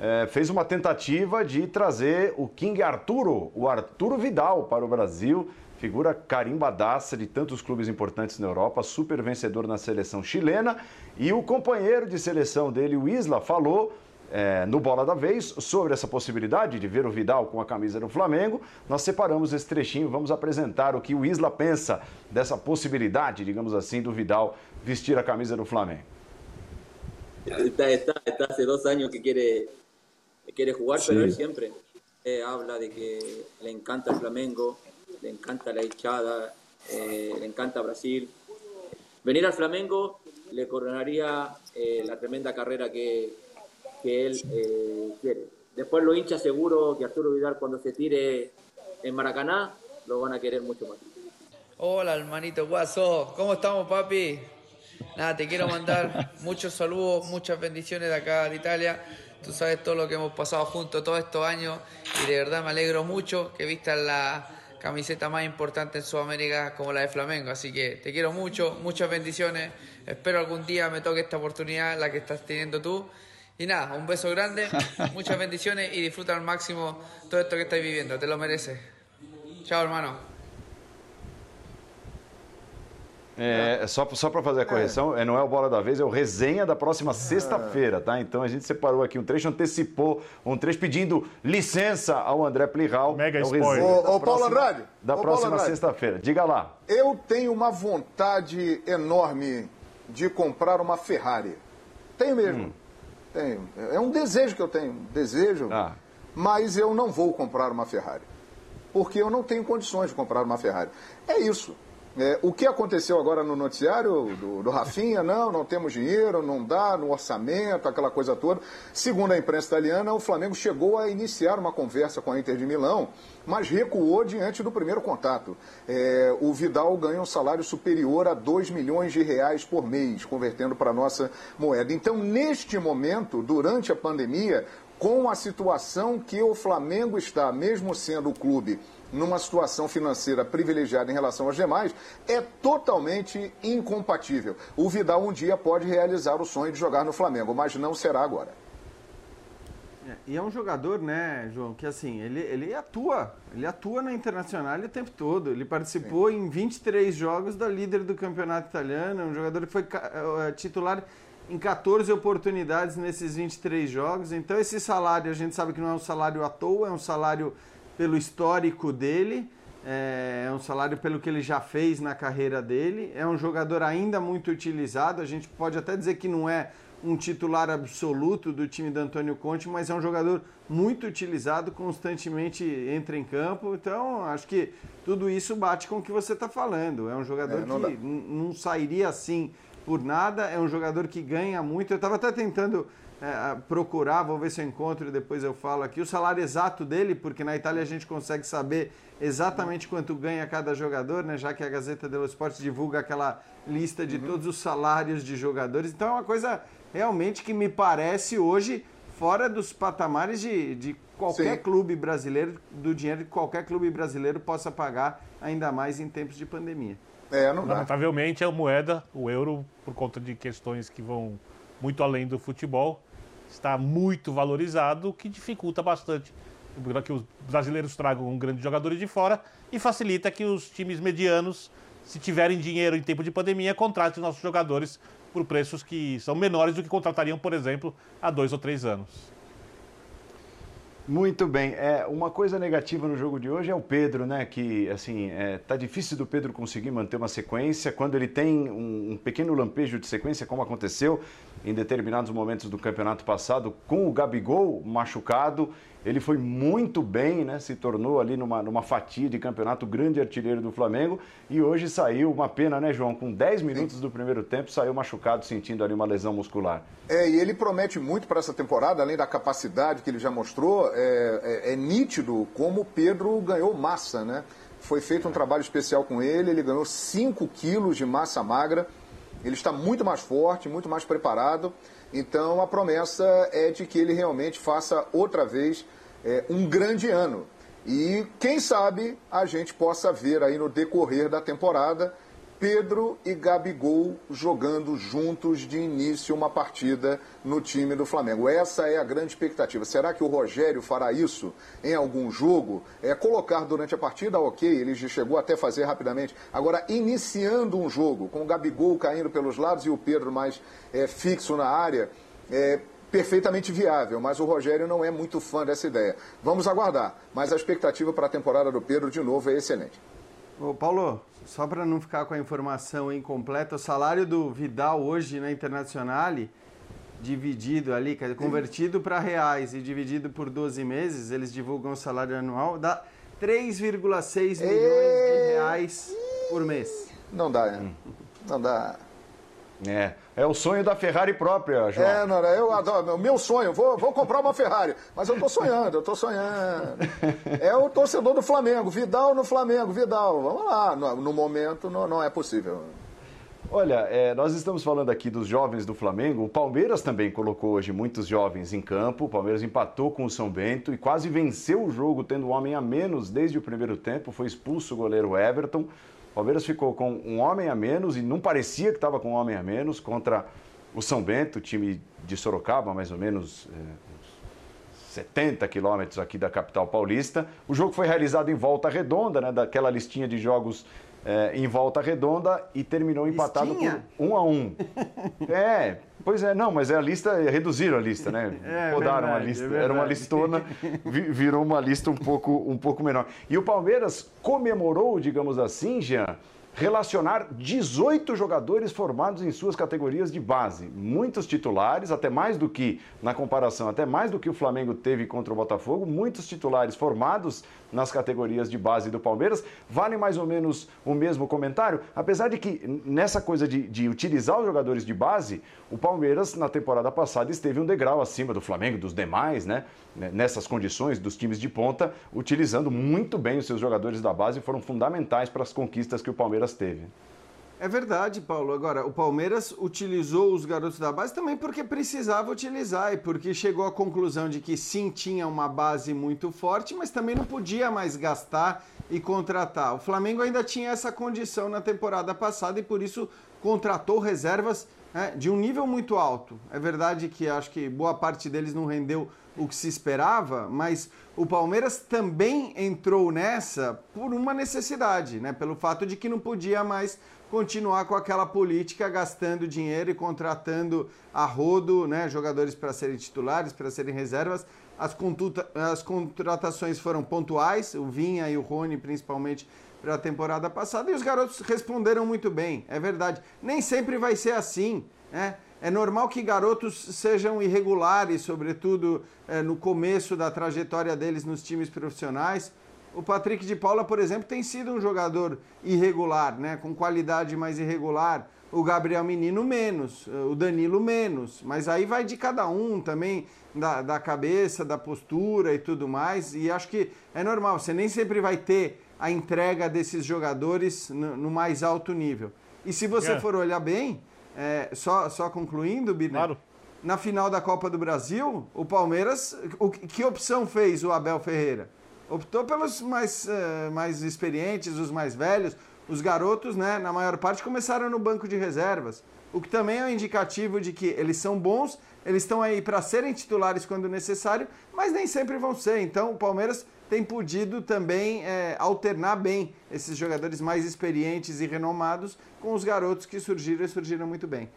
eh, fez uma tentativa de trazer o King Arturo, o Arturo Vidal, para o Brasil. Figura carimbadaça de tantos clubes importantes na Europa, super vencedor na seleção chilena. E o companheiro de seleção dele, o Isla, falou é, no Bola da Vez sobre essa possibilidade de ver o Vidal com a camisa do Flamengo. Nós separamos esse trechinho, vamos apresentar o que o Isla pensa dessa possibilidade, digamos assim, do Vidal vestir a camisa do Flamengo. Está, está, está hace dos años que quiere, quiere jugar, sí. pero él siempre eh, habla de que le encanta el Flamengo, le encanta la hinchada, eh, le encanta Brasil. Venir al Flamengo le coronaría eh, la tremenda carrera que, que él eh, quiere. Después lo hincha seguro que Arturo Vidal cuando se tire en Maracaná lo van a querer mucho más. Hola hermanito Guaso, ¿cómo estamos papi? Nada, te quiero mandar muchos saludos, muchas bendiciones de acá de Italia. Tú sabes todo lo que hemos pasado juntos todos estos años y de verdad me alegro mucho que vistas la camiseta más importante en Sudamérica como la de Flamengo. Así que te quiero mucho, muchas bendiciones. Espero algún día me toque esta oportunidad, la que estás teniendo tú. Y nada, un beso grande, muchas bendiciones y disfruta al máximo todo esto que estás viviendo. Te lo mereces. Chao, hermano. É, só só para fazer a correção, é. não é o Bola da Vez, é o resenha da próxima sexta-feira, tá? Então a gente separou aqui um trecho, antecipou um trecho pedindo licença ao André Plihal. Mega é o spoiler. Ô, ô, da Paulo próxima- Andrade, Da ô, próxima sexta-feira. Diga lá. Eu tenho uma vontade enorme de comprar uma Ferrari. Tenho mesmo. Tenho. É um desejo que eu tenho. um Desejo. Ah. Mas eu não vou comprar uma Ferrari. Porque eu não tenho condições de comprar uma Ferrari. É isso. É, o que aconteceu agora no noticiário do, do Rafinha, não, não temos dinheiro, não dá no orçamento, aquela coisa toda. Segundo a imprensa italiana, o Flamengo chegou a iniciar uma conversa com a Inter de Milão, mas recuou diante do primeiro contato. É, o Vidal ganha um salário superior a 2 milhões de reais por mês, convertendo para a nossa moeda. Então, neste momento, durante a pandemia, com a situação que o Flamengo está, mesmo sendo o clube numa situação financeira privilegiada em relação aos demais, é totalmente incompatível. O Vidal um dia pode realizar o sonho de jogar no Flamengo, mas não será agora. É, E é um jogador, né, João, que assim, ele, ele atua, ele atua na Internacional o tempo todo. Ele participou em 23 jogos da líder do campeonato italiano, é um jogador que foi ca- eh, titular em 14 oportunidades nesses 23 jogos. Então esse salário, a gente sabe que não é um salário à toa, é um salário pelo histórico dele, é um salário pelo que ele já fez na carreira dele. É um jogador ainda muito utilizado, a gente pode até dizer que não é um titular absoluto do time do Antônio Conte, mas é um jogador muito utilizado, constantemente entra em campo. Então, acho que tudo isso bate com o que você está falando. É um jogador É, não que não sairia assim por nada, é um jogador que ganha muito. Eu estava até tentando é, procurar, vou ver se eu encontro e depois eu falo aqui, o salário exato dele, porque na Itália a gente consegue saber exatamente quanto ganha cada jogador, né? já que a Gazeta dello Sport divulga aquela lista Uhum. de todos os salários de jogadores. Então é uma coisa realmente que me parece hoje fora dos patamares de, de qualquer Sim. clube brasileiro, do dinheiro que qualquer clube brasileiro possa pagar, ainda mais em tempos de pandemia. É, não dá. Lamentavelmente, a moeda, o euro, por conta de questões que vão muito além do futebol, está muito valorizado, o que dificulta bastante que os brasileiros tragam grandes jogadores de fora e facilita que os times medianos, se tiverem dinheiro em tempo de pandemia, contratem nossos jogadores por preços que são menores do que contratariam, por exemplo, há dois ou três anos. Muito bem. É, uma coisa negativa no jogo de hoje é o Pedro, né? Que assim, é, tá difícil do Pedro conseguir manter uma sequência. Quando ele tem um, um pequeno lampejo de sequência, como aconteceu em determinados momentos do campeonato passado, com o Gabigol machucado, ele foi muito bem, né? Se tornou ali numa, numa fatia de campeonato grande artilheiro do Flamengo. E hoje saiu, uma pena, né, João? Com 10 minutos do primeiro tempo, saiu machucado, sentindo ali uma lesão muscular. É, e ele promete muito para essa temporada, além da capacidade que ele já mostrou, é, é- é nítido como Pedro ganhou massa, né? Foi feito um trabalho especial com ele, ele ganhou 5 quilos de massa magra, ele está muito mais forte, muito mais preparado, então a promessa é de que ele realmente faça outra vez é, um grande ano. E quem sabe a gente possa ver aí no decorrer da temporada Pedro e Gabigol jogando juntos de início uma partida no time do Flamengo. Essa é a grande expectativa. Será que o Rogério fará isso em algum jogo? É colocar durante a partida, ok, ele chegou até fazer rapidamente. Agora, iniciando um jogo, com o Gabigol caindo pelos lados e o Pedro mais é, fixo na área, é perfeitamente viável, mas o Rogério não é muito fã dessa ideia. Vamos aguardar, mas a expectativa para a temporada do Pedro, de novo, é excelente. Ô, Paulo, só para não ficar com a informação incompleta, o salário do Vidal hoje na Internacional, dividido ali, convertido para reais e dividido por 12 meses, eles divulgam o salário anual, dá 3,6 milhões de reais por mês. Não dá, né? Não dá. É, é o sonho da Ferrari própria, João. É, não, eu adoro, meu sonho, vou, vou comprar uma Ferrari, mas eu tô sonhando, eu tô sonhando. É o torcedor do Flamengo, Vidal no Flamengo, Vidal, vamos lá, no, no momento não, não é possível. Olha, é, nós estamos falando aqui dos jovens do Flamengo. O Palmeiras também colocou hoje muitos jovens em campo. O Palmeiras empatou com o São Bento e quase venceu o jogo, tendo um homem a menos desde o primeiro tempo. Foi expulso o goleiro Everton. Palmeiras ficou com um homem a menos e não parecia que estava com um homem a menos contra o São Bento, time de Sorocaba, mais ou menos é, 70 quilômetros aqui da capital paulista. O jogo foi realizado em volta redonda, né, daquela listinha de jogos é, em volta redonda e terminou empatado Listinha? por um a um. É, pois é, não, mas é a lista, reduziram a lista, né? É Rodaram a lista, é era uma listona, vi- virou uma lista um pouco, um pouco menor. E o Palmeiras comemorou, digamos assim, Jean, relacionar 18 jogadores formados em suas categorias de base. Muitos titulares, até mais do que, na comparação, até mais do que o Flamengo teve contra o Botafogo, muitos titulares formados nas categorias de base do Palmeiras. Vale mais ou menos o mesmo comentário? Apesar de que nessa coisa de, de utilizar os jogadores de base, o Palmeiras, na temporada passada, esteve um degrau acima do Flamengo, dos demais? Né, Nessas condições dos times de ponta, utilizando muito bem os seus jogadores da base, foram fundamentais para as conquistas que o Palmeiras teve. É verdade, Paulo. Agora, o Palmeiras utilizou os garotos da base também porque precisava utilizar e porque chegou à conclusão de que sim, tinha uma base muito forte, mas também não podia mais gastar e contratar. O Flamengo ainda tinha essa condição na temporada passada e por isso contratou reservas né, de um nível muito alto. É verdade que acho que boa parte deles não rendeu o que se esperava, mas o Palmeiras também entrou nessa por uma necessidade, né? Pelo fato de que não podia mais continuar com aquela política gastando dinheiro e contratando a rodo, né? Jogadores para serem titulares, para serem reservas. As, contuta- as contratações foram pontuais, o Vinha e o Rony principalmente para a temporada passada e os garotos responderam muito bem, é verdade. Nem sempre vai ser assim, né? É normal que garotos sejam irregulares, sobretudo eh, no começo da trajetória deles nos times profissionais. O Patrick de Paula, por exemplo, tem sido um jogador irregular, né? com qualidade mais irregular. O Gabriel Menino menos, o Danilo menos. Mas aí vai de cada um também, da, da cabeça, da postura e tudo mais. E acho que é normal, você nem sempre vai ter a entrega desses jogadores no, no mais alto nível. E se você É. for olhar bem, é, só, só concluindo, Birner, Claro. na final da Copa do Brasil, o Palmeiras, o, que opção fez o Abel Ferreira? Optou pelos mais, eh, mais experientes, os mais velhos. Os garotos, né, na maior parte, começaram no banco de reservas. O que também é um indicativo de que eles são bons, eles estão aí para serem titulares quando necessário, mas nem sempre vão ser. Então, o Palmeiras tem podido também eh, alternar bem esses jogadores mais experientes e renomados com os garotos que surgiram e surgiram muito bem.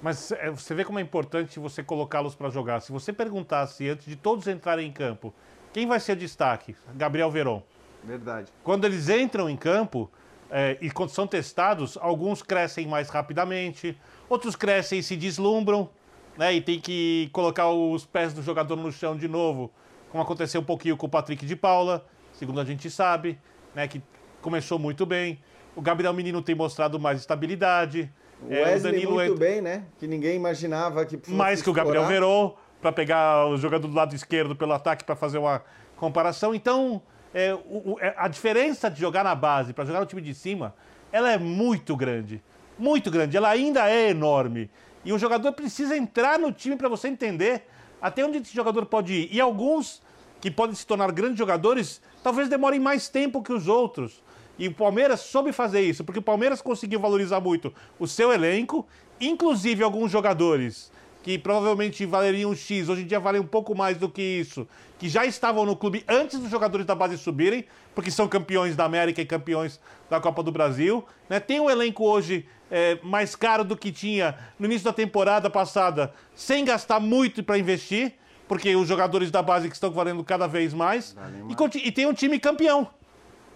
Mas é, você vê como é importante você colocá-los para jogar. Se você perguntasse antes de todos entrarem em campo, quem vai ser o destaque? Gabriel Veron. Verdade. Quando eles entram em campo é, e quando são testados, alguns crescem mais rapidamente, outros crescem e se deslumbram, né? E tem que colocar os pés do jogador no chão de novo, como aconteceu um pouquinho com o Patrick de Paula, segundo a gente sabe, né? Que começou muito bem. O Gabriel Menino tem mostrado mais estabilidade. O É, Wesley muito entra- bem, né? Que ninguém imaginava que fosse mais que o Gabriel estourar. Para pegar o jogador do lado esquerdo pelo ataque para fazer uma comparação. Então, é, o- é, a diferença de jogar na base para jogar no time de cima, ela é muito grande. Muito grande. Ela ainda é enorme. E o jogador precisa entrar no time para você entender até onde esse jogador pode ir. E alguns que podem se tornar grandes jogadores, talvez demorem mais tempo que os outros. E o Palmeiras soube fazer isso, porque o Palmeiras conseguiu valorizar muito o seu elenco, inclusive alguns jogadores que provavelmente valeriam um X, hoje em dia valem um pouco mais do que isso, que já estavam no clube antes dos jogadores da base subirem, porque são campeões da América e campeões da Copa do Brasil. Né? Tem um elenco hoje é, mais caro do que tinha no início da temporada passada, sem gastar muito para investir, porque os jogadores da base que estão valendo cada vez mais. E, e tem um time campeão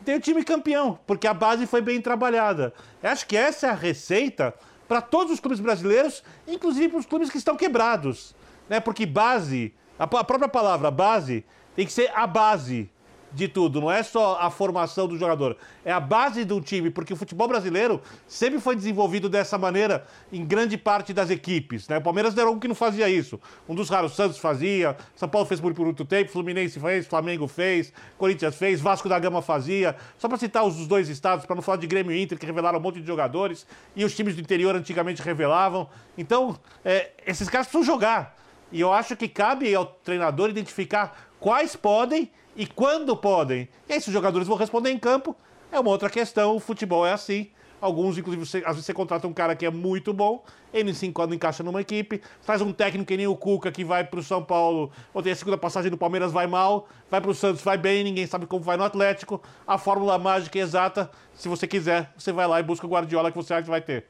tem um time campeão, porque a base foi bem trabalhada. Eu acho que essa é a receita para todos os clubes brasileiros, inclusive para os clubes que estão quebrados. Né? Porque base, a própria palavra base, tem que ser a base de tudo, não é só a formação do jogador, é a base do time, porque o futebol brasileiro sempre foi desenvolvido dessa maneira em grande parte das equipes. Né? O Palmeiras era um que não fazia isso. Um dos raros, Santos fazia, São Paulo fez por muito tempo, Fluminense fez, Flamengo fez, Corinthians fez, Vasco da Gama fazia. Só para citar os dois estados, para não falar de Grêmio e Inter, que revelaram um monte de jogadores, e os times do interior antigamente revelavam. Então, é, esses caras precisam jogar. E eu acho que cabe ao treinador identificar quais podem e quando podem. E aí, se os jogadores vão responder em campo, é uma outra questão. O futebol é assim. Alguns, inclusive, você, às vezes você contrata um cara que é muito bom, ele se quando encaixa numa equipe, faz um técnico que nem o Cuca, que vai para o São Paulo, ou tem a segunda passagem do Palmeiras, vai mal, vai para o Santos, vai bem, ninguém sabe como vai no Atlético. A fórmula mágica é exata, se você quiser, você vai lá e busca o Guardiola que você acha que vai ter.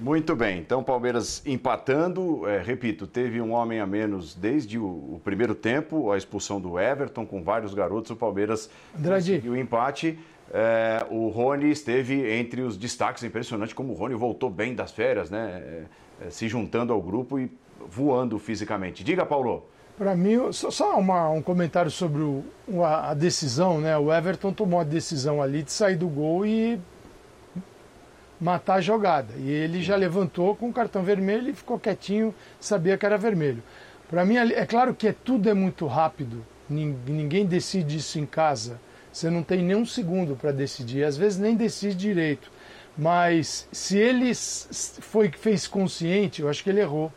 Muito bem, então Palmeiras empatando, é, repito, teve um homem a menos desde o, o, primeiro tempo, a expulsão do Everton com vários garotos, o Palmeiras Andrade. conseguiu o empate. É, o Rony esteve entre os destaques, impressionante como o Rony voltou bem das férias, né? É, é se juntando ao grupo e voando fisicamente. Diga, Paulo. Para mim, só, só uma, um comentário sobre o, a, a decisão, né? O Everton tomou a decisão ali de sair do gol e matar a jogada. E ele já levantou com o cartão vermelho e ficou quietinho, sabia que era vermelho. Para mim, é claro que é, tudo é muito rápido, ninguém decide isso em casa. Você não tem nem um segundo para decidir, às vezes nem decide direito. Mas se ele foi fez consciente, eu acho que ele errou.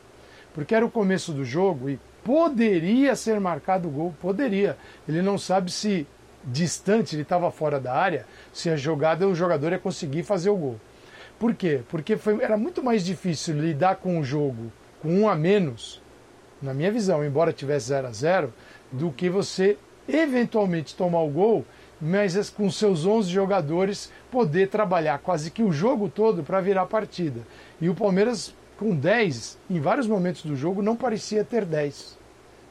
Porque era o começo do jogo e poderia ser marcado o gol, poderia. Ele não sabe se distante, ele estava fora da área, se a jogada o jogador ia conseguir fazer o gol. Por quê? Porque foi, era muito mais difícil lidar com o jogo com um a menos, na minha visão, embora tivesse 0 a 0 do que você eventualmente tomar o gol, mas com seus 11 jogadores poder trabalhar quase que o jogo todo para virar a partida. E o Palmeiras, com 10, em vários momentos do jogo, não parecia ter 10.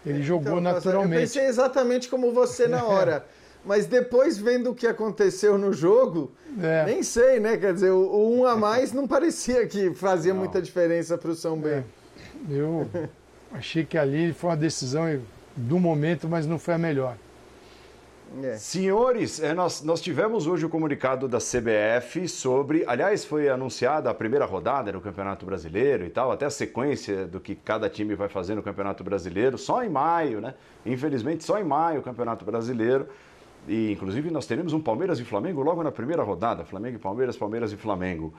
Ele jogou então, naturalmente. Eu pensei exatamente como você na hora. Mas depois, vendo o que aconteceu no jogo, é. nem sei, né? Quer dizer, o, o, um a mais não parecia que fazia não. muita diferença para o São Bento. É. Eu achei que ali foi uma decisão do momento, mas não foi a melhor. É. Senhores, é, nós, nós tivemos hoje o comunicado da CBF sobre. Aliás, foi anunciada a primeira rodada no Campeonato Brasileiro e tal, até a sequência do que cada time vai fazer no Campeonato Brasileiro, só em maio, né? Infelizmente, só em maio o Campeonato Brasileiro. E, inclusive, nós teremos um Palmeiras e Flamengo logo na primeira rodada. Flamengo e Palmeiras, Palmeiras e Flamengo.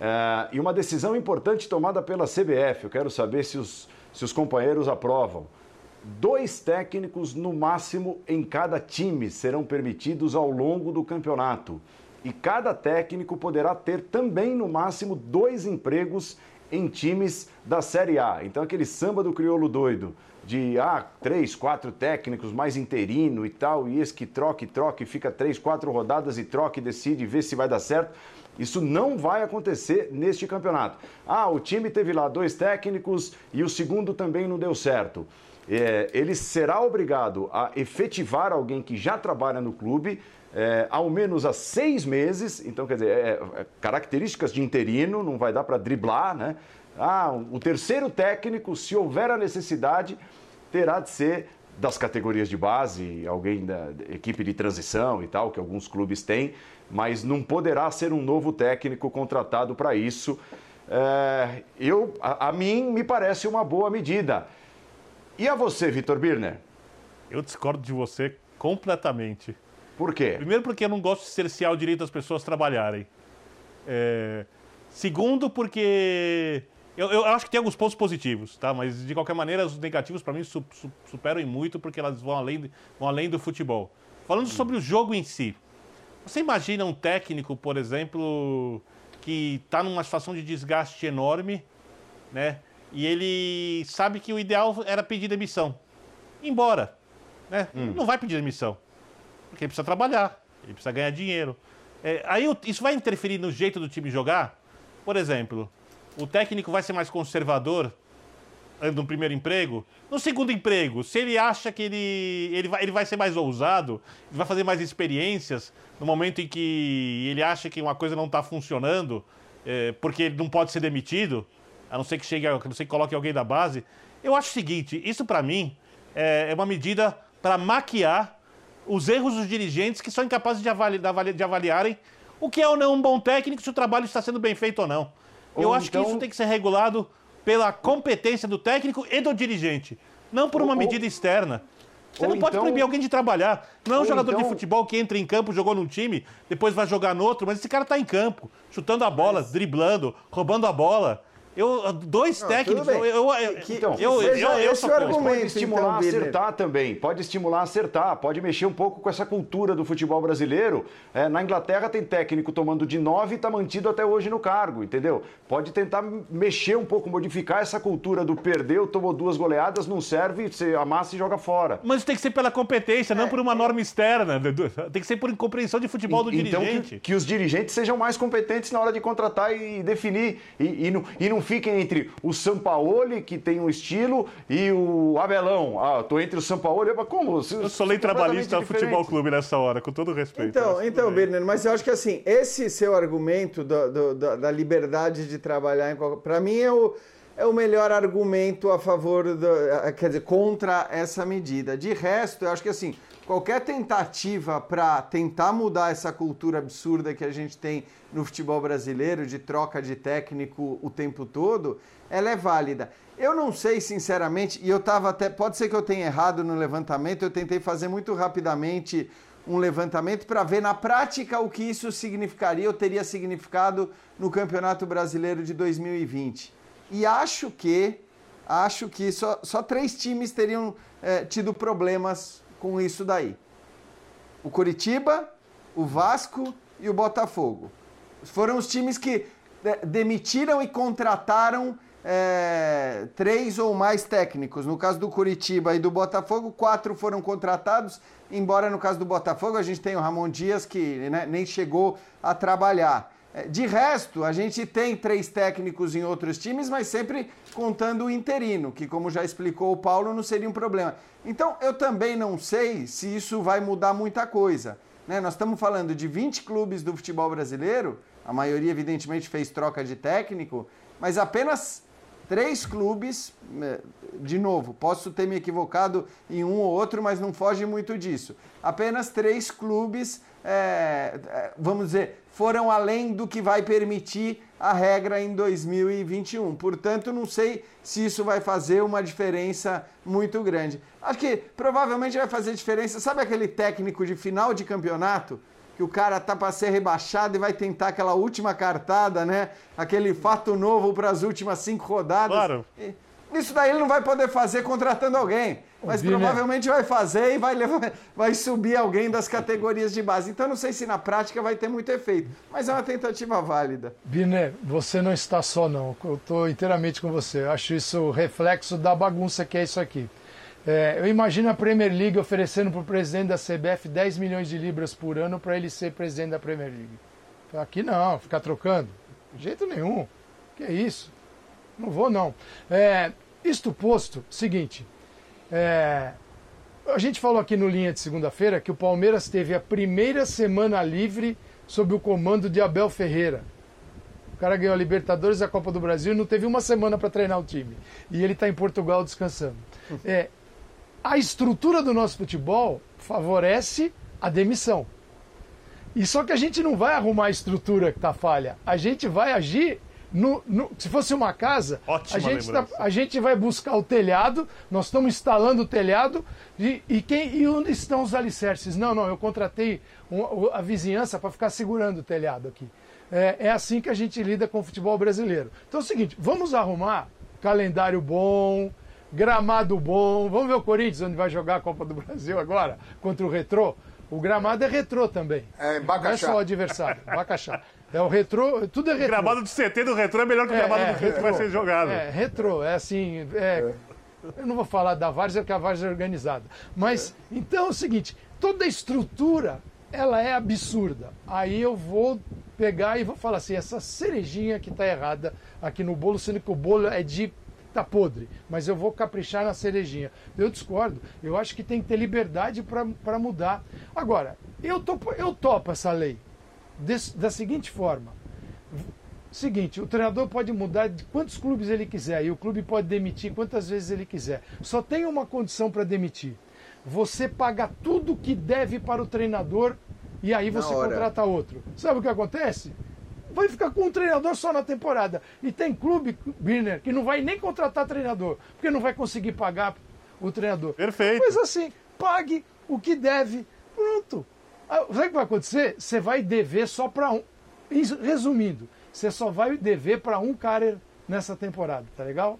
É, e uma decisão importante tomada pela CBF. Eu quero saber se os, se os companheiros aprovam. Dois técnicos, no máximo, em cada time serão permitidos ao longo do campeonato. E cada técnico poderá ter também, no máximo, dois empregos em times da Série A. Então, aquele samba do crioulo doido de ah, três, quatro técnicos, mais interino e tal, e esse que troca e troca e fica três, quatro rodadas e troca e decide ver se vai dar certo. Isso não vai acontecer neste campeonato. Ah, o time teve lá dois técnicos e o segundo também não deu certo. É, ele será obrigado a efetivar alguém que já trabalha no clube é, ao menos há seis meses. Então, quer dizer, é, é características de interino, não vai dar para driblar, né? Ah, o terceiro técnico, se houver a necessidade, terá de ser das categorias de base, alguém da equipe de transição e tal, que alguns clubes têm, mas não poderá ser um novo técnico contratado para isso. É, eu, a, a, mim, me parece uma boa medida. E a você, Vitor Birner? Eu discordo de você completamente. Por quê? Primeiro, porque eu não gosto de cercear o direito das pessoas trabalharem. É... Segundo, porque eu, eu, acho que tem alguns pontos positivos, tá? Mas de qualquer maneira, os negativos para mim superam em muito porque elas vão além, vão além do futebol. Falando sobre o jogo em si, Você imagina um técnico, por exemplo, que está numa situação de desgaste enorme, né? E ele sabe que o ideal era pedir demissão. Embora. Né? Hum. Não vai pedir demissão. Porque ele precisa trabalhar, ele precisa ganhar dinheiro. É, aí isso vai interferir no jeito do time jogar? Por exemplo, o técnico vai ser mais conservador no primeiro emprego? No segundo emprego, se ele acha que ele, ele, vai, ele vai ser mais ousado, vai fazer mais experiências, no momento em que ele acha que uma coisa não está funcionando, é, porque ele não pode ser demitido, a não ser que chegue, a não ser que coloque alguém da base. Eu acho o seguinte, isso para mim é, é uma medida para maquiar os erros dos dirigentes que são incapazes de, avali de avaliarem o que é ou não um bom técnico, se o trabalho está sendo bem feito ou não. Ou Eu acho então... que isso tem que ser regulado pela competência do técnico e do dirigente, não por uma ou, medida externa. Você não pode então... proibir alguém de trabalhar. Não é um jogador então... de futebol que entra em campo, jogou num time, depois vai jogar no outro, mas esse cara está em campo, chutando a bola, mas... driblando, roubando a bola. Eu, dois não, técnicos. Eu, eu, eu, que, então, eu, eu, eu, eu sou argumento, pode estimular então, a acertar também. Pode estimular a acertar. Pode mexer um pouco com essa cultura do futebol brasileiro. É, na Inglaterra tem técnico tomando de nove e está mantido até hoje no cargo, entendeu? Pode tentar mexer um pouco, modificar essa cultura do perdeu, tomou duas goleadas, não serve, você amassa e joga fora. Mas tem que ser pela competência, é, não por uma norma externa. Tem que ser por incompreensão de futebol do então, dirigente. Então, que, que, os dirigentes sejam mais competentes na hora de contratar e definir. E, e, não, e não fiquem entre o Sampaoli, que tem um estilo, e o Abelão. Ah, tô entre o Sampaoli e como? Eu sou lei trabalhista do futebol clube nessa hora, com todo respeito. Então, então Birner, mas eu acho que assim, esse seu argumento do, do, da liberdade de trabalhar, para mim é o é o melhor argumento a favor, do, quer dizer, contra essa medida. De resto, eu acho que assim, qualquer tentativa para tentar mudar essa cultura absurda que a gente tem no futebol brasileiro de troca de técnico o tempo todo, ela é válida. Eu não sei, sinceramente, e eu estava até. Pode ser que eu tenha errado no levantamento, eu tentei fazer muito rapidamente um levantamento para ver na prática o que isso significaria ou teria significado no Campeonato Brasileiro de 2020. E acho que acho que só, só três times teriam é, tido problemas com isso daí. O Curitiba, o Vasco e o Botafogo. Foram os times que é, demitiram e contrataram é, três ou mais técnicos. No caso do Curitiba e do Botafogo, quatro foram contratados, embora no caso do Botafogo a gente tem o Ramon Dias que né, nem chegou a trabalhar. É, de resto, a gente tem três técnicos em outros times, mas sempre contando o interino, que, como já explicou o Paulo, não seria um problema. Então, eu também não sei se isso vai mudar muita coisa. Né? Nós estamos falando de 20 clubes do futebol brasileiro, a maioria, evidentemente, fez troca de técnico, mas apenas três clubes, né, de novo, posso ter me equivocado em um ou outro, mas não foge muito disso. Apenas três clubes, é, é vamos dizer, foram além do que vai permitir a regra em 2021. Portanto, não sei se isso vai fazer uma diferença muito grande. Acho que provavelmente vai fazer diferença. Sabe aquele técnico de final de campeonato? Que o cara tá para ser rebaixado e vai tentar aquela última cartada, né? Aquele fato novo para as últimas cinco rodadas. Claro. Isso daí ele não vai poder fazer contratando alguém. Mas Biner. provavelmente vai fazer e vai, levar, vai subir alguém das categorias de base. Então não sei se na prática vai ter muito efeito. Mas é uma tentativa válida. Biner, você não está só não. Eu estou inteiramente com você. Eu acho isso reflexo da bagunça que é isso aqui. É, eu imagino a Premier League oferecendo para o presidente da CBF 10 milhões de libras por ano para ele ser presidente da Premier League. Aqui não, ficar trocando. De jeito nenhum. Que é isso? Não vou não. É, isto posto, seguinte. É, a gente falou aqui no Linha de segunda-feira que o Palmeiras teve a primeira semana livre sob o comando de Abel Ferreira. O cara ganhou a Libertadores e a Copa do Brasil e não teve uma semana para treinar o time. E ele está em Portugal descansando. É, a estrutura do nosso futebol favorece a demissão. E só que a gente não vai arrumar a estrutura que está falha. A gente vai agir no, no, se fosse uma casa, a gente, tá, a gente vai buscar o telhado, nós estamos instalando o telhado, e, e, quem, e onde estão os alicerces? Não, não, eu contratei um, a vizinhança para ficar segurando o telhado aqui. É, é assim que a gente lida com o futebol brasileiro. Então é o seguinte, vamos arrumar calendário bom, gramado bom. Vamos ver o Corinthians, onde vai jogar a Copa do Brasil agora, contra o Retrô. O gramado é retrô também. É, em Não é Bacaxá. só o adversário, Bacaxá. É o retrô, tudo é retrô. Gramado de CT do retrô é melhor que o gramado do que vai ser jogado. É, retrô, é assim. é- Eu não vou falar da Várzea, porque a Várzea é organizada. Mas, então é o seguinte: toda a estrutura ela é absurda. Aí eu vou pegar e vou falar assim: essa cerejinha que está errada aqui no bolo, sendo que o bolo é de. tá podre, mas eu vou caprichar na cerejinha. Eu discordo. Eu acho que tem que ter liberdade para mudar. Agora, eu, topo, eu topo essa lei des- da seguinte forma. Seguinte, o treinador pode mudar de quantos clubes ele quiser e o clube pode demitir quantas vezes ele quiser. Só tem uma condição para demitir. Você paga tudo que deve para o treinador e aí você contrata outro. Sabe o que acontece? Vai ficar com um treinador só na temporada. E tem clube, Birner, que não vai nem contratar treinador, porque não vai conseguir pagar o treinador. Perfeito. Pois assim, pague o que deve. Pronto. Ah, Sabe o que vai acontecer? Você vai dever só para um. Resumindo, você só vai dever para um cara nessa temporada, tá legal?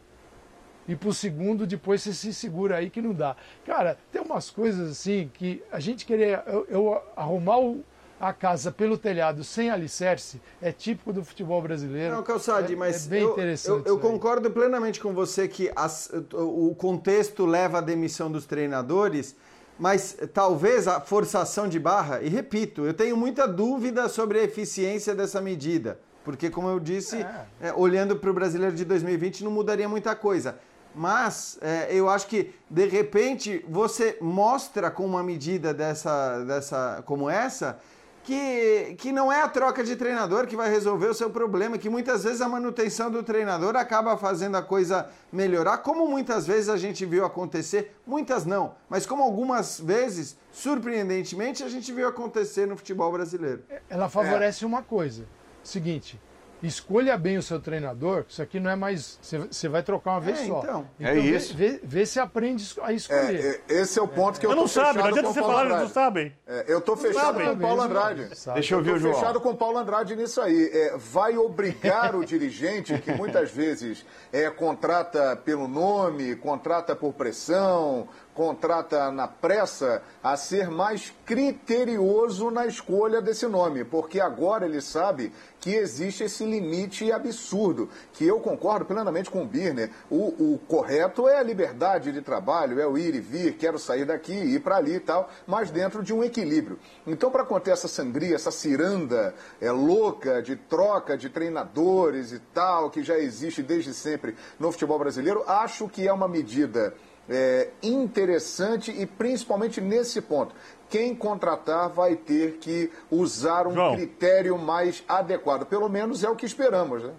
E pro segundo, depois você se segura aí que não dá. Cara, tem umas coisas assim que a gente querer eu, eu arrumar o- a casa pelo telhado sem alicerce é típico do futebol brasileiro. Não, Calçade, É- mas é bem eu, interessante. eu, eu concordo plenamente com você que as- o contexto leva à demissão dos treinadores, mas talvez a forçação de barra, e repito, eu tenho muita dúvida sobre a eficiência dessa medida, porque, como eu disse, é, olhando para o brasileiro de 2020 não mudaria muita coisa. Mas é, eu acho que, de repente, você mostra com uma medida dessa, dessa como essa que, que não é a troca de treinador que vai resolver o seu problema, que muitas vezes a manutenção do treinador acaba fazendo a coisa melhorar, como muitas vezes a gente viu acontecer, muitas não, mas como algumas vezes, surpreendentemente, a gente viu acontecer no futebol brasileiro. ela favorece uma coisa. Seguinte, escolha bem o seu treinador, isso aqui não é mais. Você, vai trocar uma vez É, só. então. É vê- isso. Vê, vê se aprende a escolher. É, é, esse é o ponto que eu Eu não tô sabe, não fechado adianta com você o Paulo falar, eles não sabem. É, eu tô fechado com o Paulo Andrade. sabe. Deixa eu ouvir Tô o João. fechado com o Paulo Andrade nisso aí. É, vai obrigar o dirigente, que muitas vezes é, contrata pelo nome, contrata por pressão, contrata na pressa, a ser mais criterioso na escolha desse nome, porque agora ele sabe que existe esse limite absurdo, que eu concordo plenamente com o Birner. O, o correto é a liberdade de trabalho, é o ir e vir, quero sair daqui, ir para ali e tal, mas dentro de um equilíbrio. Então, para conter essa sangria, essa ciranda é, louca de troca de treinadores e tal, que já existe desde sempre no futebol brasileiro, acho que é uma medida é, interessante e principalmente nesse ponto. Quem contratar vai ter que usar um João. critério mais adequado. Pelo menos é o que esperamos, né?